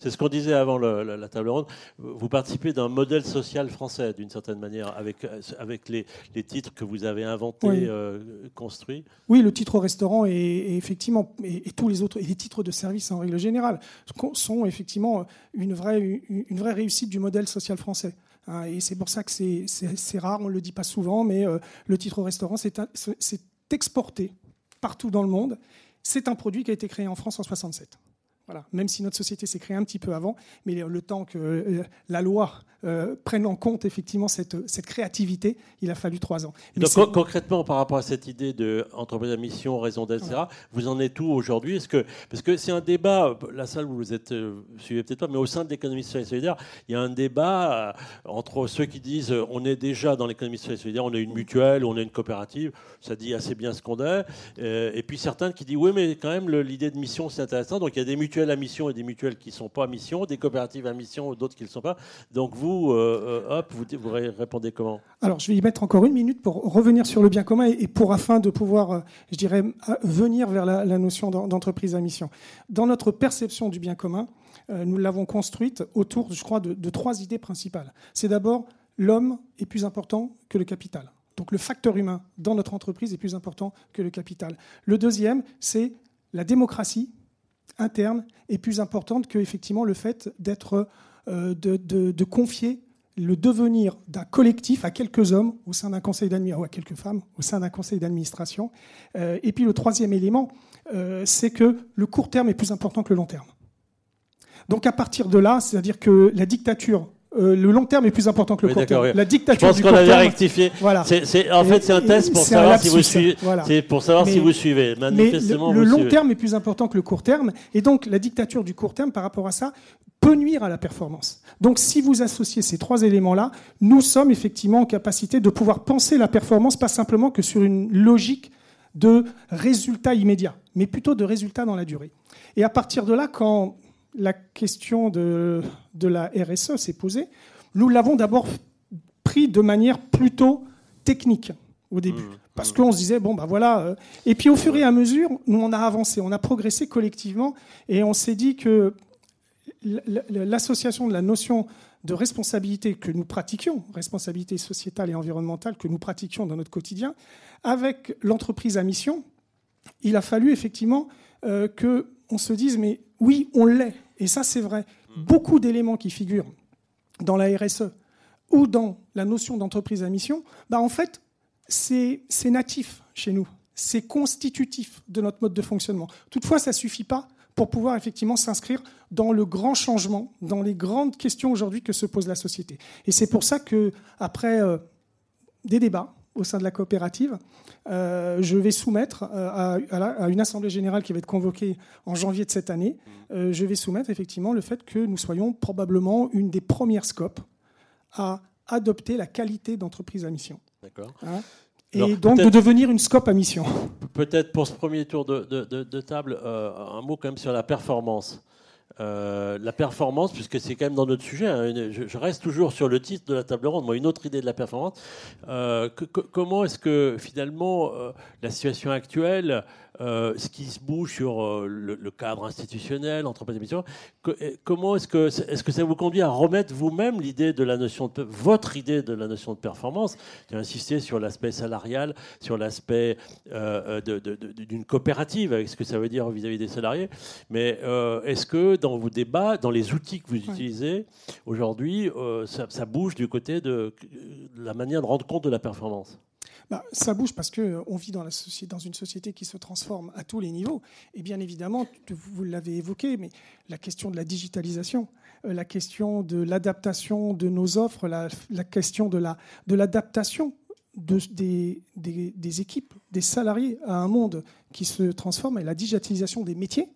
C'est ce qu'on disait avant la table ronde. Vous participez d'un modèle social français, d'une certaine manière, avec, avec les, les, titres que vous avez inventés, euh, construits. Oui, le titre au restaurant et, effectivement, et, tous les autres, et les titres de service en règle générale, sont effectivement une vraie, une vraie réussite du modèle social français. Hein, et c'est pour ça que c'est rare, on ne le dit pas souvent, mais euh, le titre au restaurant, c'est exporté partout dans le monde. C'est un produit qui a été créé en France en 67. Voilà. Même si notre société s'est créée un petit peu avant, mais le temps que euh, la loi euh, prenne en compte effectivement cette, cette, créativité, il a fallu trois ans. Donc concrètement, par rapport à cette idée d'entreprise à mission, raison d'être, etc., vous en êtes où aujourd'hui? Est-ce que parce que c'est un débat, la salle où vous êtes, euh, suivez peut-être pas, mais au sein de l'économie sociale et solidaire, il y a un débat entre ceux qui disent on est déjà dans l'économie sociale et solidaire, on est une mutuelle, on est une coopérative, ça dit assez bien ce qu'on est, et puis certains qui disent oui, mais quand même l'idée de mission c'est intéressant, donc il y a des mutuelles mutuelles à mission et des mutuelles qui ne sont pas à mission, des coopératives à mission d'autres qui ne le sont pas. Donc vous, euh, euh, hop, vous, répondez comment? Alors je vais y mettre encore une minute pour revenir sur le bien commun et, pour afin de pouvoir, euh, je dirais, venir vers la, notion d'entreprise à mission. Dans notre perception du bien commun, nous l'avons construite autour, je crois, de trois idées principales. C'est d'abord l'homme est plus important que le capital. Donc le facteur humain dans notre entreprise est plus important que le capital. Le deuxième, c'est la démocratie interne est plus importante que effectivement le fait d'être euh, de, confier le devenir d'un collectif à quelques hommes au sein d'un conseil d'administration, ou à quelques femmes au sein d'un conseil d'administration. Euh, et puis le troisième élément, euh, c'est que le court terme est plus important que le long terme. Donc à partir de là, c'est-à-dire que la dictature euh, le long terme est plus important que le court terme. La dictature Je pense qu'on avait rectifié. Voilà. En fait, c'est un test pour savoir si vous suivez. C'est pour savoir si vous suivez. Manifestement, le, long terme est plus important que le court terme, et donc la dictature du court terme, par rapport à ça, peut nuire à la performance. Donc, si vous associez ces trois éléments-là, nous sommes effectivement en capacité de pouvoir penser la performance pas simplement que sur une logique de résultats immédiats, mais plutôt de résultats dans la durée. Et à partir de là, quand la question de, de la RSE s'est posée, nous l'avons d'abord pris de manière plutôt technique au début. Mmh, parce mmh. qu'on se disait, bon, ben voilà. Euh, et puis au fur et à mesure, nous, on a avancé, on a progressé collectivement, et on s'est dit que l'association de la notion de responsabilité que nous pratiquions, responsabilité sociétale et environnementale que nous pratiquions dans notre quotidien, avec l'entreprise à mission, il a fallu effectivement euh, qu'on se dise, mais oui, on l'est. Et ça, c'est vrai. Beaucoup d'éléments qui figurent dans la RSE ou dans la notion d'entreprise à mission, bah en fait, c'est natif chez nous. C'est constitutif de notre mode de fonctionnement. Toutefois, ça ne suffit pas pour pouvoir effectivement s'inscrire dans le grand changement, dans les grandes questions aujourd'hui que se pose la société. Et c'est pour ça que, après euh, des débats, au sein de la coopérative. Euh, je vais soumettre euh, à, une assemblée générale qui va être convoquée en janvier de cette année, euh, je vais soumettre effectivement le fait que nous soyons probablement une des premières scopes à adopter la qualité d'entreprise à mission. D'accord. Hein et donc de devenir une scope à mission. Peut-être pour ce premier tour de, de table, un mot quand même sur la performance. Euh, la performance, puisque c'est quand même dans notre sujet, hein, je, reste toujours sur le titre de la table ronde, moi une autre idée de la performance, euh, comment est-ce que finalement euh, la situation actuelle euh, ce qui se bouge sur euh, le, cadre institutionnel, entreprise d'émission. comment est-ce que, est-ce que ça vous conduit à remettre vous-même l'idée de la notion de votre idée de la notion de performance? J'ai insisté sur l'aspect salarial, sur l'aspect euh, d'une coopérative, avec ce que ça veut dire vis-à-vis des salariés. Mais est-ce que dans vos débats, dans les outils que vous utilisez aujourd'hui, ça, ça, bouge du côté de la manière de rendre compte de la performance? Bah, ça bouge parce qu'on euh, vit dans, la une société qui se transforme à tous les niveaux. Et bien évidemment, vous l'avez évoqué, mais la question de la digitalisation, euh, la question de l'adaptation de nos offres, la, question de l'adaptation de des, des, équipes, des salariés à un monde qui se transforme et la digitalisation des métiers,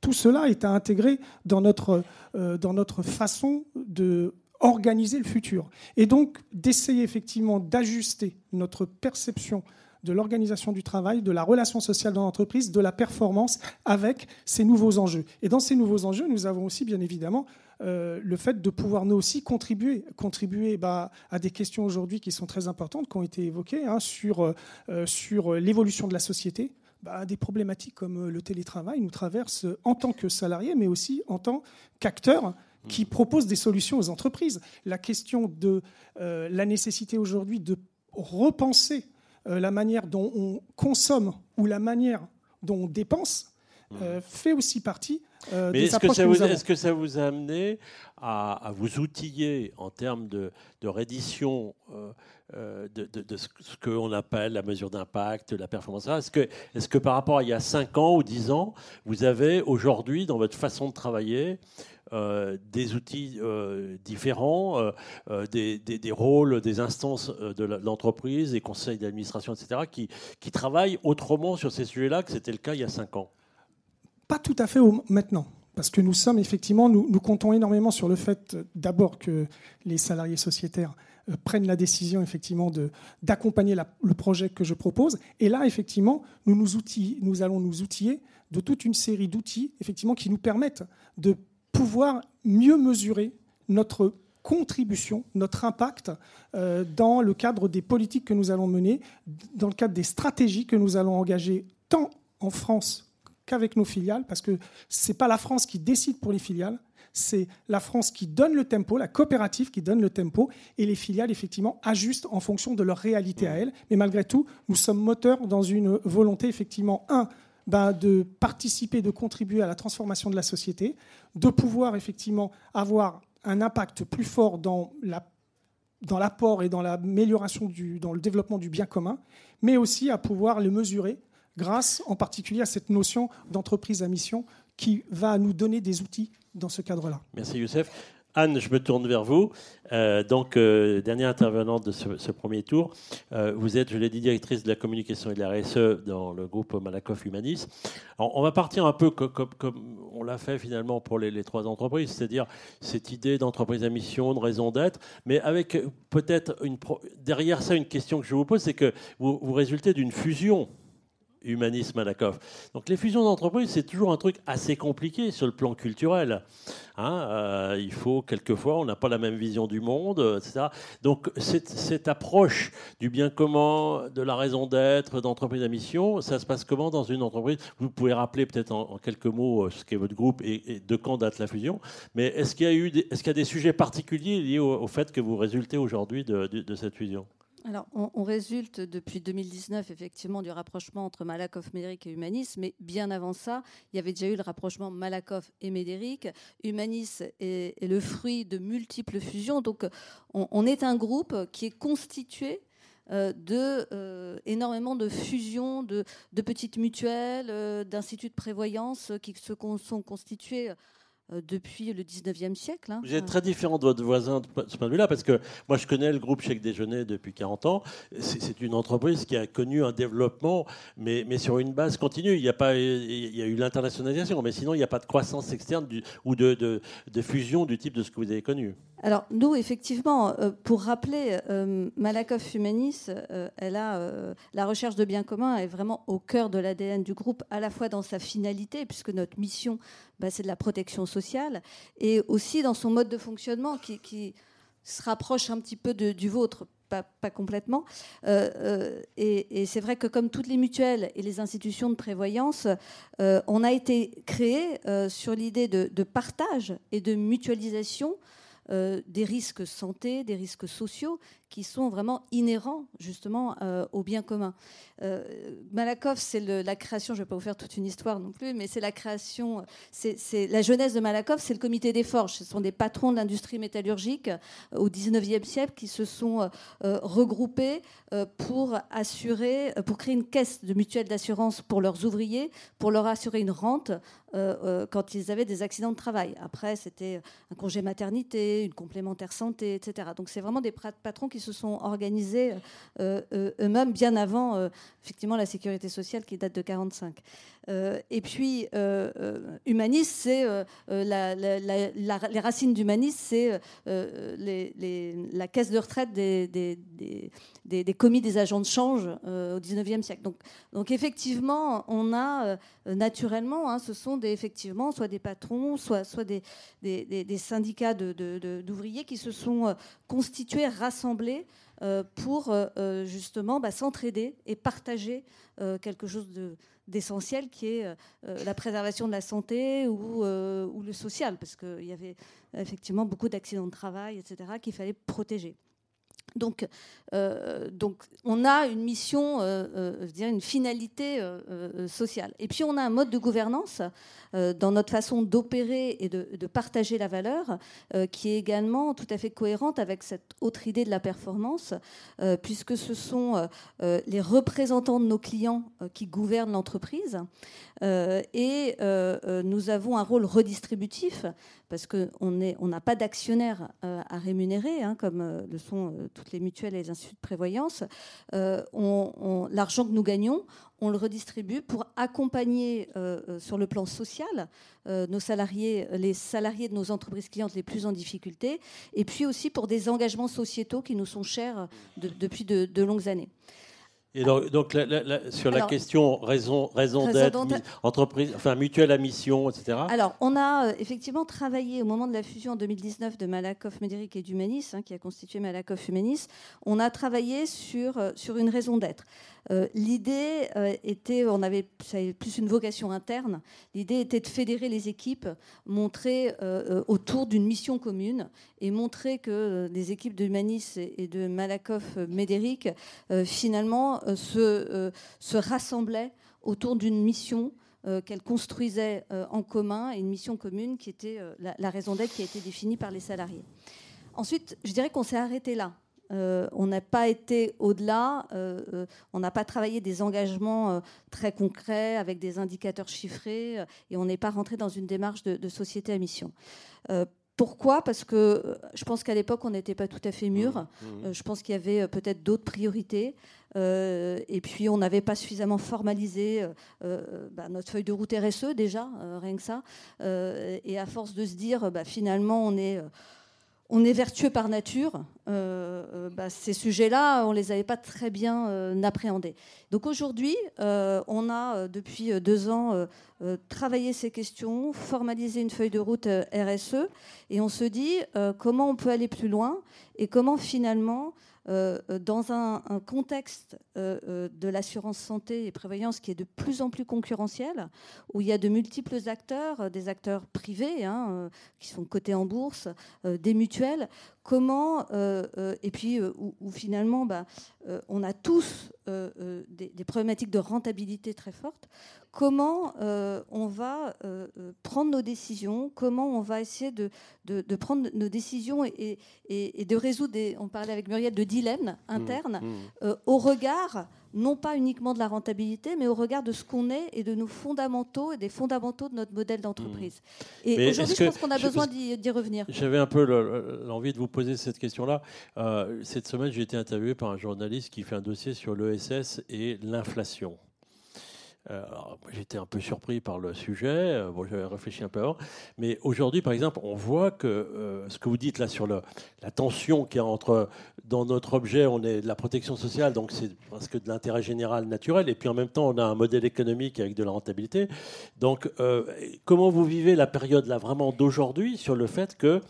tout cela est à intégrer dans notre, euh, dans notre façon de organiser le futur. Et donc d'essayer effectivement d'ajuster notre perception de l'organisation du travail, de la relation sociale dans l'entreprise, de la performance avec ces nouveaux enjeux. Et dans ces nouveaux enjeux, nous avons aussi bien évidemment euh, le fait de pouvoir nous aussi contribuer, contribuer bah, à des questions aujourd'hui qui sont très importantes, qui ont été évoquées, hein, sur, euh, sur l'évolution de la société. Bah, des problématiques comme le télétravail nous traversent en tant que salariés, mais aussi en tant qu'acteurs qui propose des solutions aux entreprises. La question de euh, la nécessité aujourd'hui de repenser euh, la manière dont on consomme ou la manière dont on dépense euh, fait aussi partie Mais est-ce que, ça vous, est-ce que ça vous a amené à, vous outiller en termes de, reddition de, de, ce qu'on appelle la mesure d'impact, la performance? Est-ce que, que par rapport à il y a 5 ans ou 10 ans, vous avez aujourd'hui, dans votre façon de travailler, des outils euh, différents, euh, des, rôles, des instances de l'entreprise, des conseils d'administration, etc., qui, qui travaillent autrement sur ces sujets-là que c'était le cas il y a cinq ans Pas tout à fait maintenant. Parce que nous sommes effectivement, nous, nous comptons énormément sur le fait d'abord que les salariés sociétaires prennent la décision effectivement d'accompagner le projet que je propose. Et là, effectivement, nous, nous, nous allons nous outiller de toute une série d'outils effectivement qui nous permettent de pouvoir mieux mesurer notre contribution, notre impact euh, dans le cadre des politiques que nous allons mener, dans le cadre des stratégies que nous allons engager tant en France qu'avec nos filiales, parce que ce n'est pas la France qui décide pour les filiales, c'est la France qui donne le tempo, la coopérative qui donne le tempo, et les filiales, effectivement, ajustent en fonction de leur réalité à elles. Mais malgré tout, nous sommes moteurs dans une volonté, effectivement, un, ben, de participer, de contribuer à la transformation de la société, de pouvoir effectivement avoir un impact plus fort dans la dans l'apport et dans l'amélioration dans le développement du bien commun, mais aussi à pouvoir le mesurer grâce en particulier à cette notion d'entreprise à mission qui va nous donner des outils dans ce cadre-là. Merci Youssef. Anne, je me tourne vers vous. Euh, donc, euh, dernière intervenante de ce, premier tour. Euh, vous êtes, je l'ai dit, directrice de la communication et de la RSE dans le groupe Malakoff Humanis. on va partir un peu comme, on l'a fait finalement pour les, trois entreprises, c'est-à-dire cette idée d'entreprise à mission, de raison d'être, mais avec peut-être derrière ça une question que je vous pose, c'est que vous, vous résultez d'une fusion humanisme Malakoff. Donc les fusions d'entreprises, c'est toujours un truc assez compliqué sur le plan culturel. Hein. Euh, il faut quelquefois, on n'a pas la même vision du monde, etc. Donc cette, cette, approche du bien commun, de la raison d'être, d'entreprise à mission, ça se passe comment dans une entreprise? Vous pouvez rappeler peut-être en, quelques mots euh, ce qu'est votre groupe et, de quand date la fusion. Mais est-ce qu'il y a eu, est-ce qu'il y a des sujets particuliers liés au, fait que vous résultez aujourd'hui de cette fusion? Alors, on, résulte depuis 2019 effectivement du rapprochement entre Malakoff, Médéric et Humanis, mais bien avant ça, il y avait déjà eu le rapprochement Malakoff et Médéric. Humanis est, le fruit de multiples fusions, donc on, est un groupe qui est constitué euh, de euh, énormément de fusions de, petites mutuelles, euh, d'instituts de prévoyance qui se sont constitués depuis le 19e siècle. Hein. Vous êtes très différent de votre voisin de ce point de vue-là, parce que moi je connais le groupe Chèque Déjeuner depuis 40 ans. C'est une entreprise qui a connu un développement, mais, mais sur une base continue. Il y a, pas, il y a eu l'internationalisation, mais sinon il n'y a pas de croissance externe du, ou de, de, de, fusion du type de ce que vous avez connu. Alors nous, effectivement, euh, pour rappeler, euh, Malakoff Humanis, euh, elle a la recherche de biens communs est vraiment au cœur de l'ADN du groupe, à la fois dans sa finalité, puisque notre mission, bah, c'est de la protection sociale, et aussi dans son mode de fonctionnement qui, se rapproche un petit peu du vôtre. Pas, complètement. et, c'est vrai que comme toutes les mutuelles et les institutions de prévoyance, on a été créé sur l'idée de, partage et de mutualisation euh, des risques santé, des risques sociaux qui sont vraiment inhérents justement euh, au bien commun. Euh, Malakoff, c'est la création, je ne vais pas vous faire toute une histoire non plus, mais c'est la création, c'est la jeunesse de Malakoff, c'est le comité des forges. Ce sont des patrons de l'industrie métallurgique au 19e siècle qui se sont regroupés pour assurer, pour créer une caisse de mutuelle d'assurance pour leurs ouvriers, pour leur assurer une rente quand ils avaient des accidents de travail. Après, c'était un congé maternité, une complémentaire santé, etc. Donc c'est vraiment des patrons qui se sont organisés euh, euh, eux-mêmes bien avant euh, effectivement la sécurité sociale qui date de 45. Et puis humaniste, c'est les racines d'humaniste, c'est la caisse de retraite des, commis des agents de change au 19e siècle. Donc, effectivement, on a naturellement, hein, ce sont effectivement soit des patrons, soit, des, syndicats d'ouvriers qui se sont constitués, rassemblés euh, pour euh, euh, justement bah, s'entraider et partager quelque chose d'essentiel qui est la préservation de la santé ou le social, parce qu'il y avait effectivement beaucoup d'accidents de travail, etc., qu'il fallait protéger. Donc, euh, donc, on a une mission, euh, euh, une finalité sociale. Et puis, on a un mode de gouvernance dans notre façon d'opérer et de, partager la valeur qui est également tout à fait cohérente avec cette autre idée de la performance, puisque ce sont les représentants de nos clients qui gouvernent l'entreprise. et nous avons un rôle redistributif parce qu'on n'a pas d'actionnaires à rémunérer, hein, comme le sont les mutuelles et les instituts de prévoyance, euh, l'argent que nous gagnons, on le redistribue pour accompagner euh, euh, sur le plan social nos salariés, les salariés de nos entreprises clientes les plus en difficulté, et puis aussi pour des engagements sociétaux qui nous sont chers depuis de longues années. Et donc, sur la question raison, raison, d'être, entreprise, enfin mutuelle à mission, etc. Alors, on a euh, effectivement travaillé au moment de la fusion en 2019 de Malakoff Médéric et d'Humanis, hein, qui a constitué Malakoff Humanis. On a travaillé sur, euh, sur une raison d'être. Euh, l'idée euh, était, on avait, plus une vocation interne, l'idée était de fédérer les équipes, montrer euh, autour d'une mission commune et montrer que les équipes de Humanis et de Malakoff Médéric finalement se, se rassemblaient autour d'une mission qu'elles construisaient en commun et une mission commune qui était la raison d'être qui a été définie par les salariés. Ensuite, je dirais qu'on s'est arrêté là. Euh, on n'a pas été au-delà, euh, euh, on n'a pas travaillé des engagements très concrets avec des indicateurs chiffrés et on n'est pas rentré dans une démarche de, société à mission. Pourquoi? Parce que je pense qu'à l'époque, on n'était pas tout à fait mûr. Mmh, mmh. je pense qu'il y avait peut-être d'autres priorités. et puis, on n'avait pas suffisamment formalisé bah, notre feuille de route RSE, déjà, rien que ça. et à force de se dire, bah, finalement, on est on est vertueux par nature. Euh, euh, bah, ces sujets-là, on ne les avait pas très bien euh, appréhendés. Donc aujourd'hui, on a depuis deux ans travaillé ces questions, formalisé une feuille de route RSE, et on se dit comment on peut aller plus loin et comment finalement dans un, contexte euh, de l'assurance santé et prévoyance qui est de plus en plus concurrentiel, où il y a de multiples acteurs, des acteurs privés hein, qui sont cotés en bourse, des mutuelles, comment, et puis où, finalement bah, on a tous des, problématiques de rentabilité très fortes, comment euh, on va euh, euh, prendre nos décisions, comment on va essayer de, de, prendre nos décisions et, et, de résoudre, des, on parlait avec Muriel, de dilemmes internes mmh, mmh. au regard non pas uniquement de la rentabilité, mais au regard de ce qu'on est et de nos fondamentaux et des fondamentaux de notre modèle d'entreprise. Mmh. Et aujourd'hui, je pense qu'on a besoin d'y revenir. J'avais un peu l'envie de vous poser cette question-là. cette semaine, j'ai été interviewé par un journaliste qui fait un dossier sur l'ESS et l'inflation. Euh, j'étais un peu surpris par le sujet. Euh, bon, j'avais réfléchi un peu avant. Mais aujourd'hui, par exemple, on voit que euh, ce que vous dites là sur la tension qu'il y a entre, dans notre objet, on est de la protection sociale, donc c'est presque de l'intérêt général naturel, et puis en même temps, on a un modèle économique avec de la rentabilité. Donc, comment vous vivez la période là vraiment d'aujourd'hui sur le fait que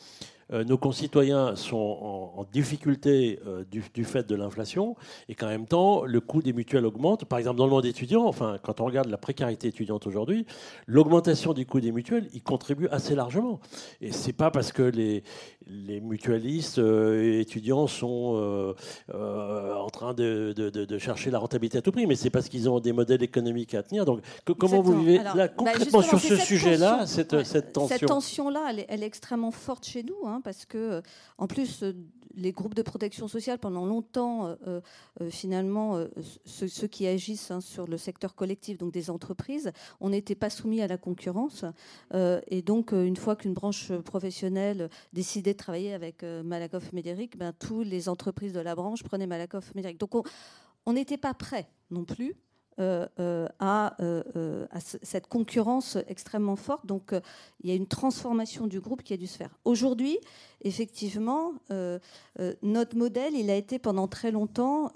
nos concitoyens sont en, difficulté euh, du, fait de l'inflation et qu'en même temps, le coût des mutuelles augmente. Par exemple, dans le monde étudiant, enfin, quand on regarde la précarité étudiante aujourd'hui, l'augmentation du coût des mutuelles y contribue assez largement. Et c'est pas parce que les, les mutualistes euh, étudiants sont en train de, chercher la rentabilité à tout prix, mais c'est parce qu'ils ont des modèles économiques à tenir. Donc, comment vous vivez là, bah, concrètement sur ce sujet-là, cette, cette, tension Cette tension-là, elle, elle, est extrêmement forte chez nous. Hein. Parce que, euh, en plus, euh, les groupes de protection sociale, pendant longtemps, euh, finalement, ceux, qui agissent hein, sur le secteur collectif, donc des entreprises, on n'était pas soumis à la concurrence. et donc, une fois qu'une branche professionnelle décidait de travailler avec Malakoff Médéric, ben, toutes les entreprises de la branche prenaient Malakoff Médéric. Donc, on n'était pas prêt non plus euh, euh, euh, à, cette concurrence extrêmement forte. Donc il y a une transformation du groupe qui a dû se faire. Aujourd'hui, effectivement, notre modèle, il a été pendant très longtemps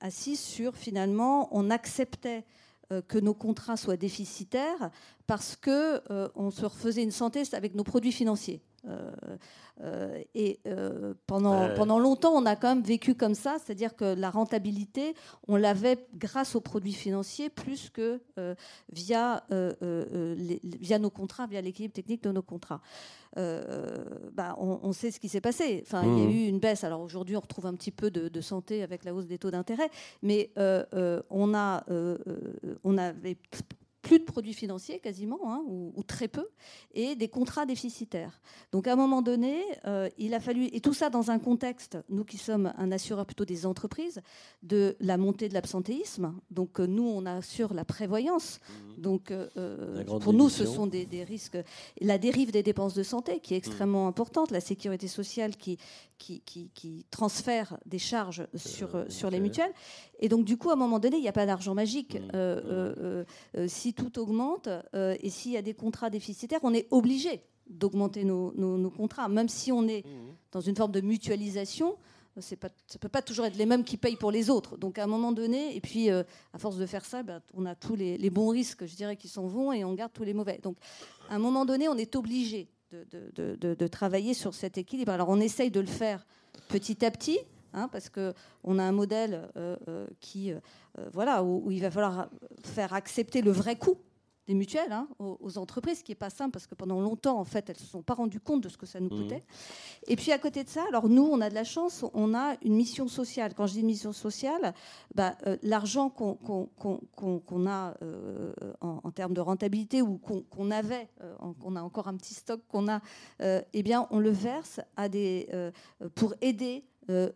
assis sur finalement, on acceptait que nos contrats soient déficitaires parce que on se refaisait une santé avec nos produits financiers. Euh, et euh, pendant, pendant longtemps, on a quand même vécu comme ça, c'est-à-dire que la rentabilité, on l'avait grâce aux produits financiers plus que euh, via, via nos contrats, via l'équilibre technique de nos contrats. bah, on, sait ce qui s'est passé. Enfin, il y a mmh. eu une baisse. Alors aujourd'hui, on retrouve un petit peu de, santé avec la hausse des taux d'intérêt, mais on, a, on avait plus de produits financiers quasiment, hein, ou, très peu, et des contrats déficitaires. Donc à un moment donné, euh, il a fallu, et tout ça dans un contexte, nous qui sommes un assureur plutôt des entreprises, de la montée de l'absentéisme. Donc euh, nous, on assure la prévoyance. Mmh. Donc euh, pour nous, ce sont des, risques. La dérive des dépenses de santé qui est extrêmement mmh. importante, la sécurité sociale qui, qui, qui, transfère des charges sur, sur les mutuelles. Et donc du coup, à un moment donné, il n'y a pas d'argent magique. Mmh. si tout augmente euh, et s'il y a des contrats déficitaires, on est obligé d'augmenter nos, contrats, même si on est mmh. dans une forme de mutualisation. Pas, ça ne peut pas toujours être les mêmes qui payent pour les autres. Donc à un moment donné, et puis euh, à force de faire ça, bah, on a tous les, bons risques, je dirais, qui s'en vont et on garde tous les mauvais. Donc à un moment donné, on est obligé de, de, travailler sur cet équilibre. Alors on essaye de le faire petit à petit. Hein, parce qu'on a un modèle euh, euh, qui, euh, voilà, où, il va falloir faire accepter le vrai coût des mutuelles hein, aux, entreprises, ce qui n'est pas simple parce que pendant longtemps, en fait, elles ne se sont pas rendues compte de ce que ça nous mmh. coûtait. Et puis à côté de ça, alors nous, on a de la chance, on a une mission sociale. Quand je dis mission sociale, bah, l'argent qu'on a en, termes de rentabilité ou qu'on avait, on a encore un petit stock qu'on a, eh bien, on le verse à des, pour aider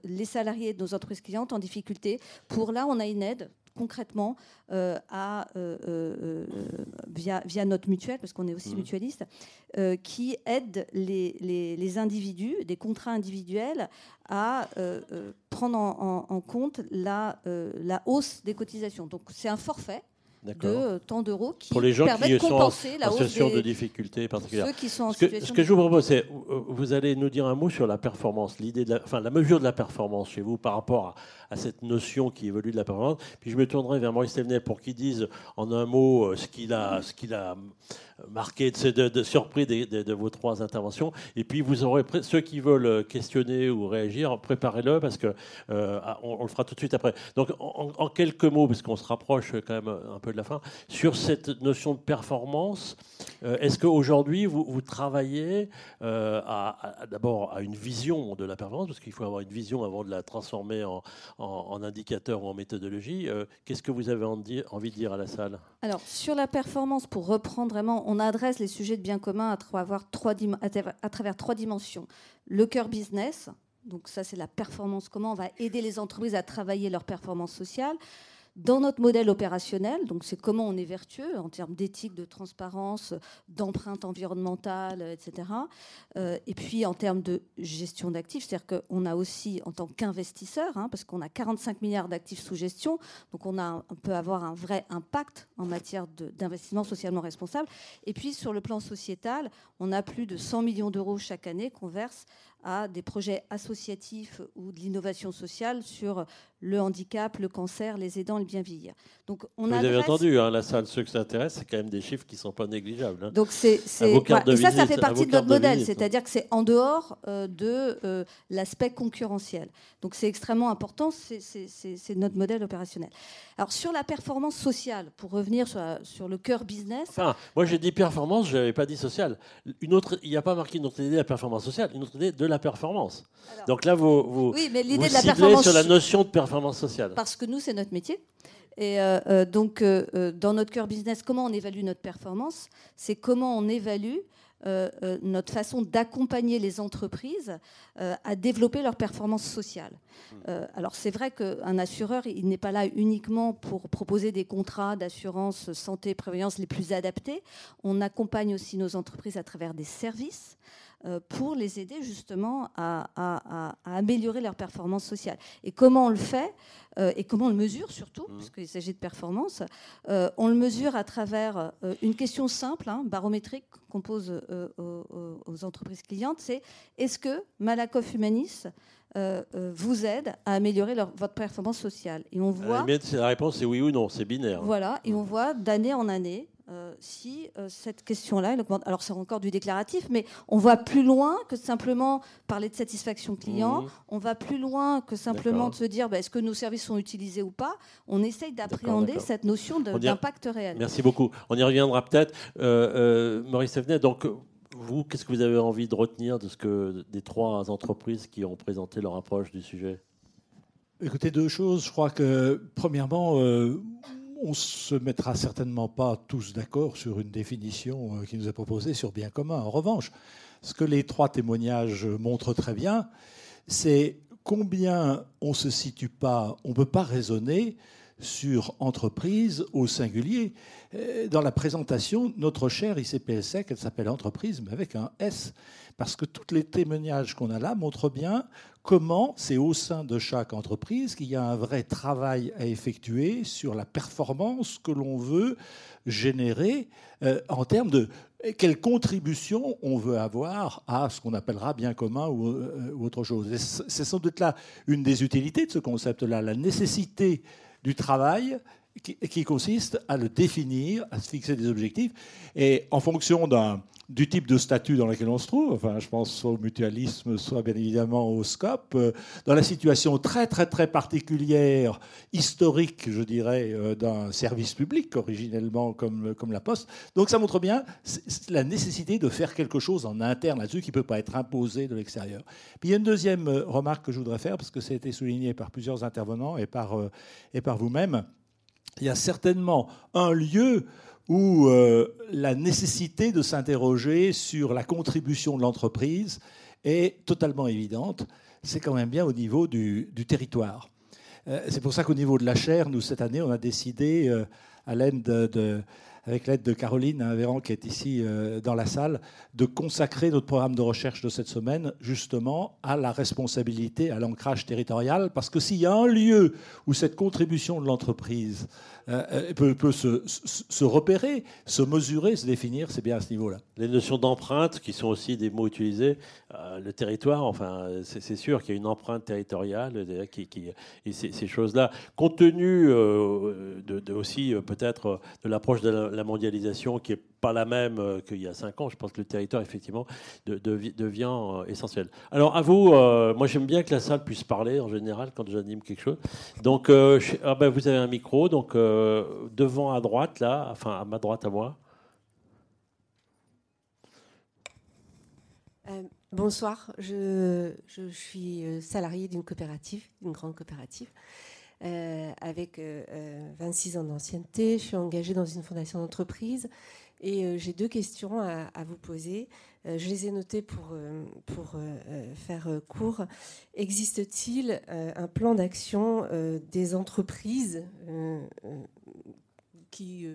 les salariés de nos entreprises clientes en difficulté. Pour là, on a une aide concrètement euh, à, euh, via, via, notre mutuelle, parce qu'on est aussi mmh. mutualiste, qui aide les, les, individus, des contrats individuels, à prendre en, en, compte la, la hausse des cotisations. Donc c'est un forfait de tant d'euros qui Pour les gens permettent qui de compenser sont la hausse situation de difficultés particulières. Ceux qui sont en ce, que, ce que je vous propose, c'est vous allez nous dire un mot sur la performance, l'idée la, enfin, la mesure de la performance chez vous par rapport à, à, cette notion qui évolue de la performance. Puis je me tournerai vers Maurice Thévenet pour qu'il dise en un mot euh, ce qu'il a, ce qu'il a marqué de, de, surpris de, vos trois interventions. Et puis vous aurez ceux qui veulent questionner ou réagir, préparez-le parce que euh, ah, on, le fera tout de suite après. Donc en, quelques mots, parce qu'on se rapproche quand même un peu de la fin, sur cette notion de performance, euh, est-ce qu'aujourd'hui vous, vous, travaillez euh, d'abord à une vision de la performance, parce qu'il faut avoir une vision avant de la transformer en, en, indicateur ou en méthodologie. Qu'est-ce que vous avez envie de dire à la salle? Alors sur la performance, pour reprendre vraiment on adresse les sujets de bien commun à travers trois, dimensions. Le cœur business, donc ça c'est la performance, comment on va aider les entreprises à travailler leur performance sociale. Dans notre modèle opérationnel, donc c'est comment on est vertueux en termes d'éthique, de transparence, d'empreinte environnementale, etc. Euh, et puis en termes de gestion d'actifs, c'est-à-dire qu'on a aussi, en tant qu'investisseur, hein, parce qu'on a 45 milliards d'actifs sous gestion, donc on, peut avoir un vrai impact en matière d'investissement socialement responsable. Et puis sur le plan sociétal, on a plus de 100 millions d'euros chaque année qu'on verse à des projets associatifs ou de l'innovation sociale sur le handicap, le cancer, les aidants, le bien vieillir. Donc on Vous avez entendu, hein, la salle, ceux que ça intéresse, c'est quand même des chiffres qui ne sont pas négligeables. Hein. Donc c'est, et ça, ça fait partie de notre modèle, hein. c'est-à-dire que c'est en dehors euh, de euh, l'aspect concurrentiel. Donc c'est extrêmement important, c'est, notre modèle opérationnel. Alors sur la performance sociale, pour revenir sur, sur le cœur business. Enfin, moi j'ai dit performance, je n'avais pas dit sociale. Une autre, il n'y a pas marqué une autre idée de la performance sociale, une autre idée de la performance. Donc là, vous, vous, oui, mais l'idée de la performance sur la notion de performance sociale. Parce que nous, c'est notre métier. Et euh, euh, donc, euh, dans notre cœur business, comment on évalue notre performance? C'est comment on évalue notre façon d'accompagner les entreprises à développer leur performance sociale. Hmm. alors, c'est vrai qu'un assureur, il n'est pas là uniquement pour proposer des contrats d'assurance santé, prévoyance les plus adaptés. On accompagne aussi nos entreprises à travers des services. Euh, pour les aider justement à, améliorer leur performance sociale. Et comment on le fait euh, et comment on le mesure surtout, mmh. parce qu'il s'agit de performance, euh, on le mesure à travers une question simple, hein, barométrique, qu'on pose aux, entreprises clientes, c'est est-ce que Malakoff Humanis vous aide à améliorer votre performance sociale? Et on voit. La réponse c'est oui ou non, c'est binaire. Voilà, et on voit d'année en année euh, si euh, cette question-là, alors c'est encore du déclaratif, mais on va plus loin que simplement parler de satisfaction client, mmh. on va plus loin que simplement de se dire bah, est-ce que nos services sont utilisés ou pas, on essaye d'appréhender cette notion d'impact réel. Merci beaucoup. On y reviendra peut-être. Euh, Maurice Evenet, donc vous, qu'est-ce que vous avez envie de retenir de ce que des trois entreprises qui ont présenté leur approche du sujet? Écoutez, deux choses. Je crois que, premièrement, on ne se mettra certainement pas tous d'accord sur une définition euh, qui nous est proposée sur bien commun. En revanche, ce que les trois témoignages montrent très bien, c'est combien on ne se situe pas, on peut pas raisonner sur entreprise au singulier. Euh, dans la présentation, notre chère ICPSEC, elle s'appelle entreprise, mais avec un S, parce que tous les témoignages qu'on a là montrent bien comment c'est au sein de chaque entreprise qu'il y a un vrai travail à effectuer sur la performance que l'on veut générer euh, en termes de quelle contribution on veut avoir à ce qu'on appellera bien commun ou, euh, autre chose. C'est sans doute là une des utilités de ce concept-là, la nécessité du travail qui, consiste à le définir, à se fixer des objectifs, et en fonction du type de statut dans lequel on se trouve, enfin je pense soit au mutualisme, soit bien évidemment au SCOP, euh, dans la situation très très très particulière, historique je dirais, euh, d'un service public originellement comme, comme la Poste. Donc ça montre bien la nécessité de faire quelque chose en interne là-dessus qui ne peut pas être imposé de l'extérieur. Puis il y a une deuxième euh, remarque que je voudrais faire, parce que ça a été souligné par plusieurs intervenants et par, et par vous-même il y a certainement un lieu où euh, la nécessité de s'interroger sur la contribution de l'entreprise est totalement évidente. C'est quand même bien au niveau du, territoire. Euh, c'est pour ça qu'au niveau de la chaire, nous, cette année, on a décidé, euh, à l'aide de, avec l'aide de Caroline Véran, qui est ici dans la salle, de consacrer notre programme de recherche de cette semaine justement à la responsabilité, à l'ancrage territorial, parce que s'il y a un lieu où cette contribution de l'entreprise euh, peut, peut se, repérer, se mesurer, se définir, c'est bien à ce niveau-là. Les notions d'empreinte, qui sont aussi des mots utilisés, euh, le territoire, enfin, c'est sûr qu'il y a une empreinte territoriale, euh, et ces, choses-là, compte tenu aussi peut-être de l'approche de la, mondialisation qui est pas la même qu'il y a cinq ans. Je pense que le territoire, effectivement, devient essentiel. Alors, à vous, moi j'aime bien que la salle puisse parler en général quand j'anime quelque chose. Donc, ah ben, vous avez un micro, donc euh, devant à droite, là, enfin à ma droite à moi. Euh, bonsoir, je, je, suis euh, salarié d'une coopérative, d'une grande coopérative. Avec 26 ans d'ancienneté. Je suis engagée dans une fondation d'entreprise. Et j'ai deux questions à, à vous poser. je les ai notées pour, pour faire court. Existe-t-il un plan d'action des entreprises qui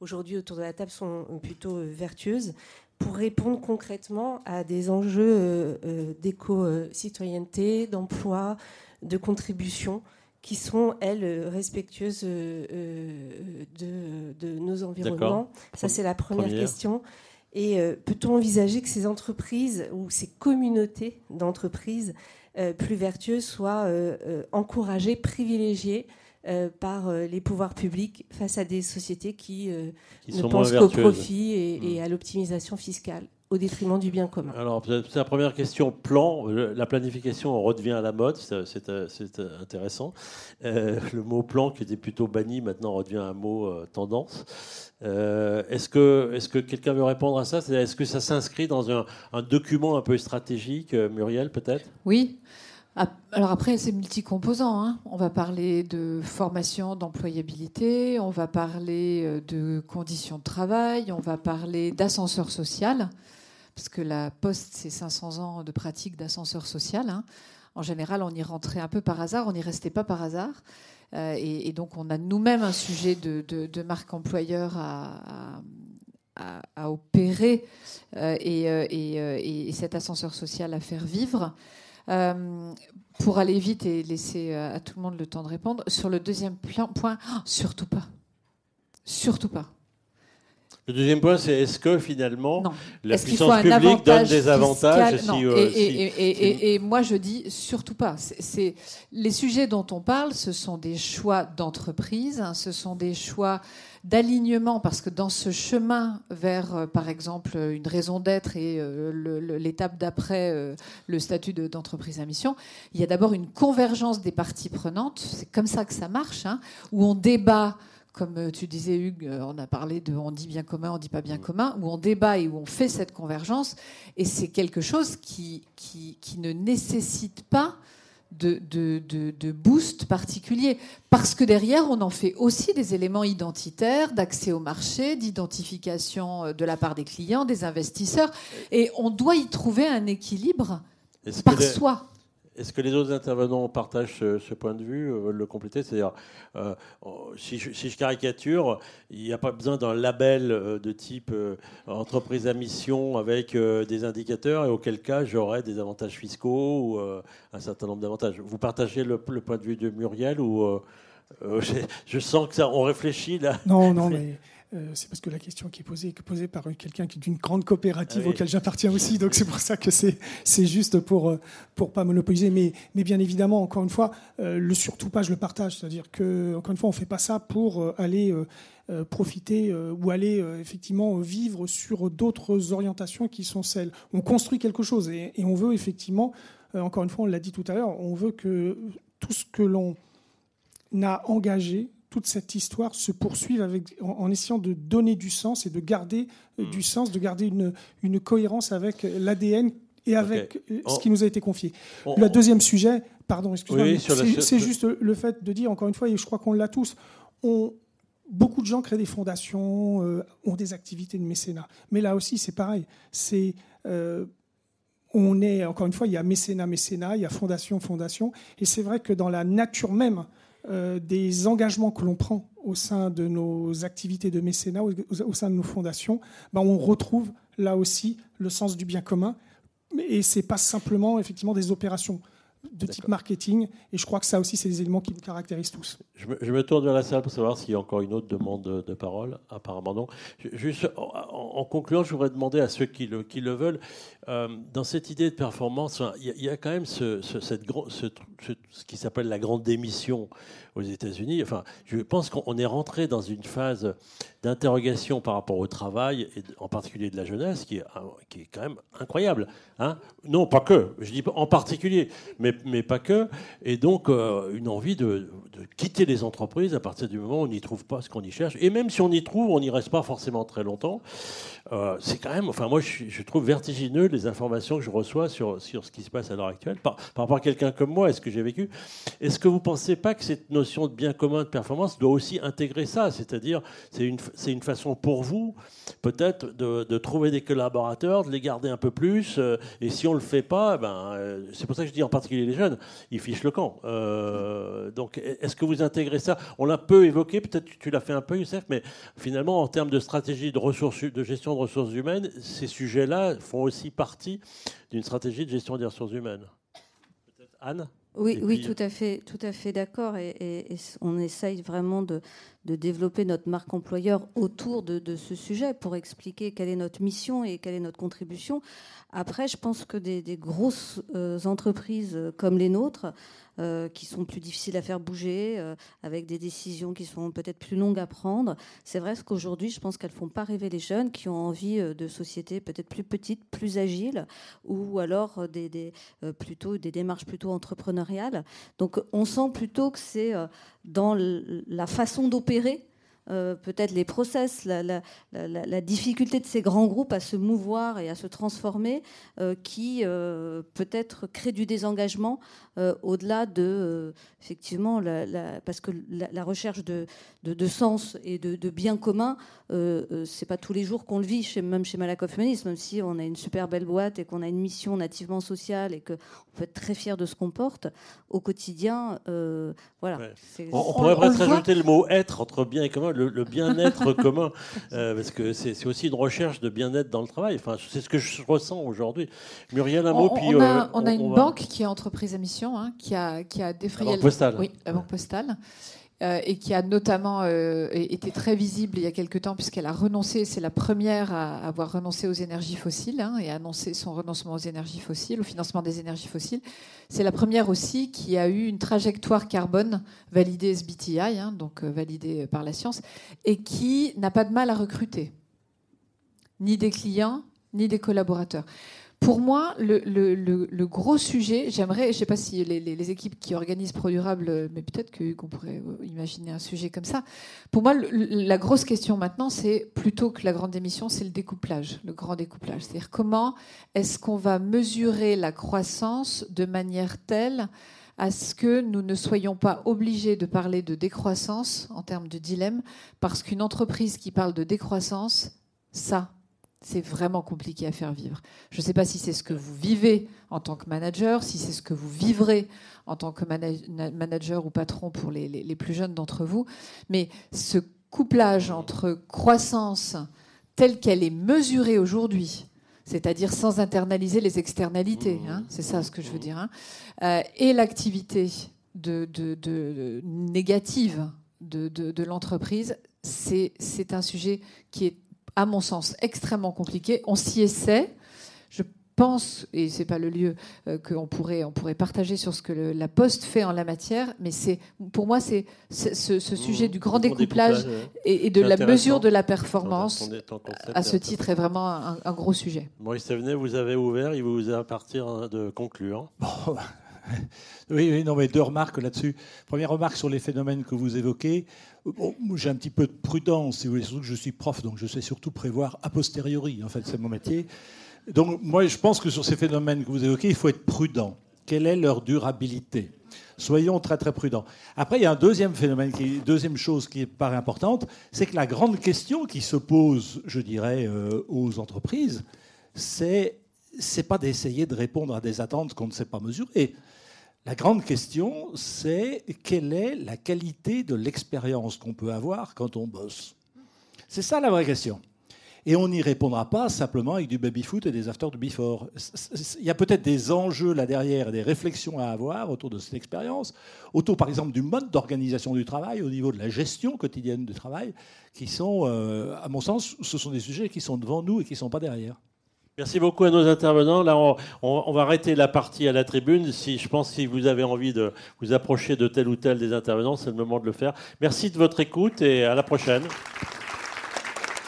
aujourd'hui autour de la table sont plutôt vertueuses pour répondre concrètement à des enjeux euh, euh, d'éco-citoyenneté, d'emploi, de contribution? Qui sont, elles, respectueuses euh, de, nos environnements. Ça, c'est la première, question. Et peut-on envisager que ces entreprises ou ces communautés d'entreprises plus vertueuses soient encouragées, privilégiées euh, par euh, les pouvoirs publics face à des sociétés qui, euh, ne pensent qu'au profit et, hmm. à l'optimisation fiscale? Au détriment du bien commun. Alors, c'est la première question. Plan, la planification redevient à la mode, c'est intéressant. le mot plan, qui était plutôt banni, maintenant redevient un mot tendance. est-ce que, est que quelqu'un veut répondre à ça? Est-ce que ça s'inscrit dans un, un, document un peu stratégique, Muriel, peut-être? Oui. Alors après, c'est multicomposant. Hein. On va parler de formation, d'employabilité, on va parler euh, de conditions de travail, on va parler d'ascenseur social, parce que la Poste, c'est 500 ans de pratique d'ascenseur social. Hein. En général, on y rentrait un peu par hasard, on n'y restait pas par hasard. Euh, et, donc, on a nous-mêmes un sujet de, marque employeur à, opérer euh, et, et, cet ascenseur social à faire vivre. Euh, pour aller vite et laisser euh, à tout le monde le temps de répondre, sur le deuxième point, surtout pas. Surtout pas. Le deuxième point, c'est est-ce que finalement la puissance publique donne des avantages euh, et, moi, je dis surtout pas. C'est les sujets dont on parle, ce sont des choix d'entreprise, hein, ce sont des choix d'alignement, parce que dans ce chemin vers, euh, par exemple, une raison d'être et euh, l'étape d'après, le statut d'entreprise à mission, il y a d'abord une convergence des parties prenantes. C'est comme ça que ça marche, hein, où on débat comme euh, tu disais, Hugues, euh, on a parlé de on dit bien commun, on dit pas bien commun, où on débat et où on fait cette convergence. Et c'est quelque chose qui, qui, ne nécessite pas de, de, de, boost particulier. Parce que derrière, on en fait aussi des éléments identitaires, d'accès au marché, d'identification euh, de la part des clients, des investisseurs. Et on doit y trouver un équilibre par soi. Est-ce que les autres intervenants partagent ce, point de vue, veulent le compléter? C'est-à-dire, euh, si, je, caricature, il n'y a pas besoin d'un label euh, de type euh, entreprise à mission avec des indicateurs, et auquel cas j'aurais des avantages fiscaux ou un certain nombre d'avantages. Vous partagez le, point de vue de Muriel ou je, sens que ça, on réfléchit là? Non, non, mais euh, c'est parce que la question qui est posée est posée par quelqu'un qui est d'une grande coopérative auquel j'appartiens aussi, donc c'est pour ça que c'est juste pour euh, pour pas monopoliser, mais mais bien évidemment encore une fois euh, le surtout pas je le partage, c'est-à-dire que encore une fois on fait pas ça pour aller profiter ou aller effectivement vivre sur d'autres orientations qui sont celles. On construit quelque chose et, et on veut effectivement, encore une fois on l'a dit tout à l'heure, on veut que tout ce que l'on a engagé toute cette histoire se poursuive avec, en, essayant de donner du sens et de garder euh, du hmm. sens, de garder une, une cohérence avec l'ADN et avec euh, ce qui nous a été confié. le deuxième sujet, pardon, excusez-moi, c'est juste le fait de dire, encore une fois, et je crois qu'on l'a tous, on, beaucoup de gens créent des fondations, euh, ont des activités de mécénat. Mais là aussi, c'est pareil. C'est on est, encore une fois, il y a mécénat, mécénat, il y a fondation, fondation. Et c'est vrai que dans la nature même des engagements que l'on prend au sein de nos activités de mécénat, au, au sein de nos fondations, ben on retrouve là aussi le sens du bien commun. Et ce n'est pas simplement effectivement des opérations de type marketing. Et je crois que ça aussi, c'est des éléments qui nous caractérisent tous. Je me, tourne vers la salle pour savoir s'il y a encore une autre demande de, parole. Apparemment non. Juste en, concluant, je voudrais demander à ceux qui le, qui le veulent, euh, dans cette idée de performance, il y, a, quand même ce, cette, ce, ce qui s'appelle la grande démission aux États-Unis. Enfin, je pense qu'on est rentré dans une phase d'interrogation par rapport au travail, et en particulier de la jeunesse, qui est, qui est quand même incroyable. Hein non, pas que, je dis en particulier, mais mais, pas que. Et donc, euh, une envie de, de, quitter les entreprises à partir du moment où on n'y trouve pas ce qu'on y cherche. Et même si on y trouve, on n'y reste pas forcément très longtemps. Euh, c'est quand même, enfin, moi, je, trouve vertigineux les informations que je reçois sur, sur ce qui se passe à l'heure actuelle. Par, par, rapport à quelqu'un comme moi, est-ce que j'ai vécu Est-ce que vous ne pensez pas que cette notion de bien commun de performance doit aussi intégrer ça? C'est-à-dire, c'est une, c'est une façon pour vous, peut-être, de, de, trouver des collaborateurs, de les garder un peu plus. Euh, et si on ne le fait pas, ben, euh, c'est pour ça que je dis en particulier les jeunes, ils fichent le camp. Donc, est-ce que vous intégrez ça? On l'a peu évoqué, peut-être tu l'as fait un peu, Youssef, mais finalement, en termes de stratégie de, ressources, de gestion de ressources humaines, ces sujets-là font aussi partie d'une stratégie de gestion des ressources humaines. Anne oui, oui, tout à fait, tout à fait d'accord. Et, et, et, on essaye vraiment de, de, développer notre marque employeur autour de, ce sujet pour expliquer quelle est notre mission et quelle est notre contribution. Après, je pense que des, grosses euh, entreprises comme les nôtres euh, qui sont plus difficiles à faire bouger, euh, avec des décisions qui sont peut-être plus longues à prendre. C'est vrai qu'aujourd'hui, je pense qu'elles font pas rêver les jeunes qui ont envie euh, de sociétés peut-être plus petites, plus agiles, ou alors des plutôt des démarches plutôt entrepreneuriales. Donc, on sent plutôt que c'est dans la façon d'opérer euh, peut-être les process, la, la, la, la, difficulté de ces grands groupes à se mouvoir et à se transformer, euh, qui euh, peut-être crée du désengagement au-delà de, effectivement, parce que la, recherche de, de, de, sens et de, de bien commun, c'est pas tous les jours qu'on le vit, chez, même chez Malakoff Humanisme, même si on a une super belle boîte et qu'on a une mission nativement sociale et qu'on peut être très fier de ce qu'on porte, au quotidien, voilà. On, on, pourrait presque rajouter le mot être entre bien et commun le, bien-être commun, euh, parce que c'est aussi une recherche de bien-être dans le travail. Enfin, c'est ce que je ressens aujourd'hui. Muriel, un mot, on, puis on a, euh, on a une banque qui est entreprise à mission, hein, qui a qui a défrayé. La banque postale. Oui, la banque postale. Euh, et qui a notamment euh, été très visible il y a quelque temps puisqu'elle a renoncé, c'est la première à avoir renoncé aux énergies fossiles hein, et annoncé son renoncement aux énergies fossiles, au financement des énergies fossiles. C'est la première aussi qui a eu une trajectoire carbone validée SBTI, hein, donc euh, validée par la science, et qui n'a pas de mal à recruter, ni des clients, ni des collaborateurs. Pour moi, le, gros sujet, j'aimerais, je ne sais pas si les, équipes qui organisent ProDurable, mais peut-être qu'on pourrait euh, imaginer un sujet comme ça. Pour moi, la grosse question maintenant, c'est plutôt que la grande émission, c'est le découplage, le grand découplage. C'est-à-dire comment est-ce qu'on va mesurer la croissance de manière telle à ce que nous ne soyons pas obligés de parler de décroissance en termes de dilemme, parce qu'une entreprise qui parle de décroissance, ça, c'est vraiment compliqué à faire vivre. Je ne sais pas si c'est ce que vous vivez en tant que manager, si c'est ce que vous vivrez en tant que manager ou patron pour les, les, les plus jeunes d'entre vous, mais ce couplage entre croissance telle qu'elle est mesurée aujourd'hui, c'est-à-dire sans internaliser les externalités, hein, c'est ça ce que je veux dire, hein, euh, et l'activité de, de, de, négative de, de l'entreprise, c'est un sujet qui est à mon sens, extrêmement compliqué. On s'y essaie. Je pense, et c'est pas le lieu euh, qu'on pourrait, on pourrait partager sur ce que le, la Poste fait en la matière, mais c'est, pour moi, c'est ce, ce, sujet mmh, du grand découplage, et, et, de la mesure de la performance, à ce titre, est vraiment un, un gros sujet. Maurice Thévenet, vous avez ouvert, il vous appartient de conclure. Bon, oui, oui, non, mais deux remarques là-dessus. Première remarque sur les phénomènes que vous évoquez. J'ai un petit peu de prudence, si vous voulez, surtout que je suis prof, donc je sais surtout prévoir a posteriori. En fait, c'est mon métier. Donc, moi, je pense que sur ces phénomènes que vous évoquez, il faut être prudent. Quelle est leur durabilité? Soyons très très prudents. Après, il y a un deuxième phénomène, qui, deuxième chose qui paraît importante, c'est que la grande question qui se pose, je dirais, euh, aux entreprises, c'est c'est pas d'essayer de répondre à des attentes qu'on ne sait pas mesurer. La grande question, c'est quelle est la qualité de l'expérience qu'on peut avoir quand on bosse C'est ça la vraie question. Et on n'y répondra pas simplement avec du baby-foot et des after de before. Il y a peut-être des enjeux là derrière, des réflexions à avoir autour de cette expérience, autour par exemple du mode d'organisation du travail, au niveau de la gestion quotidienne du travail, qui sont, euh, à mon sens, ce sont des sujets qui sont devant nous et qui ne sont pas derrière. Merci beaucoup à nos intervenants. Là, on, va arrêter la partie à la tribune. Si je pense que si vous avez envie de vous approcher de tel ou tel des intervenants, c'est le moment de le faire. Merci de votre écoute et à la prochaine.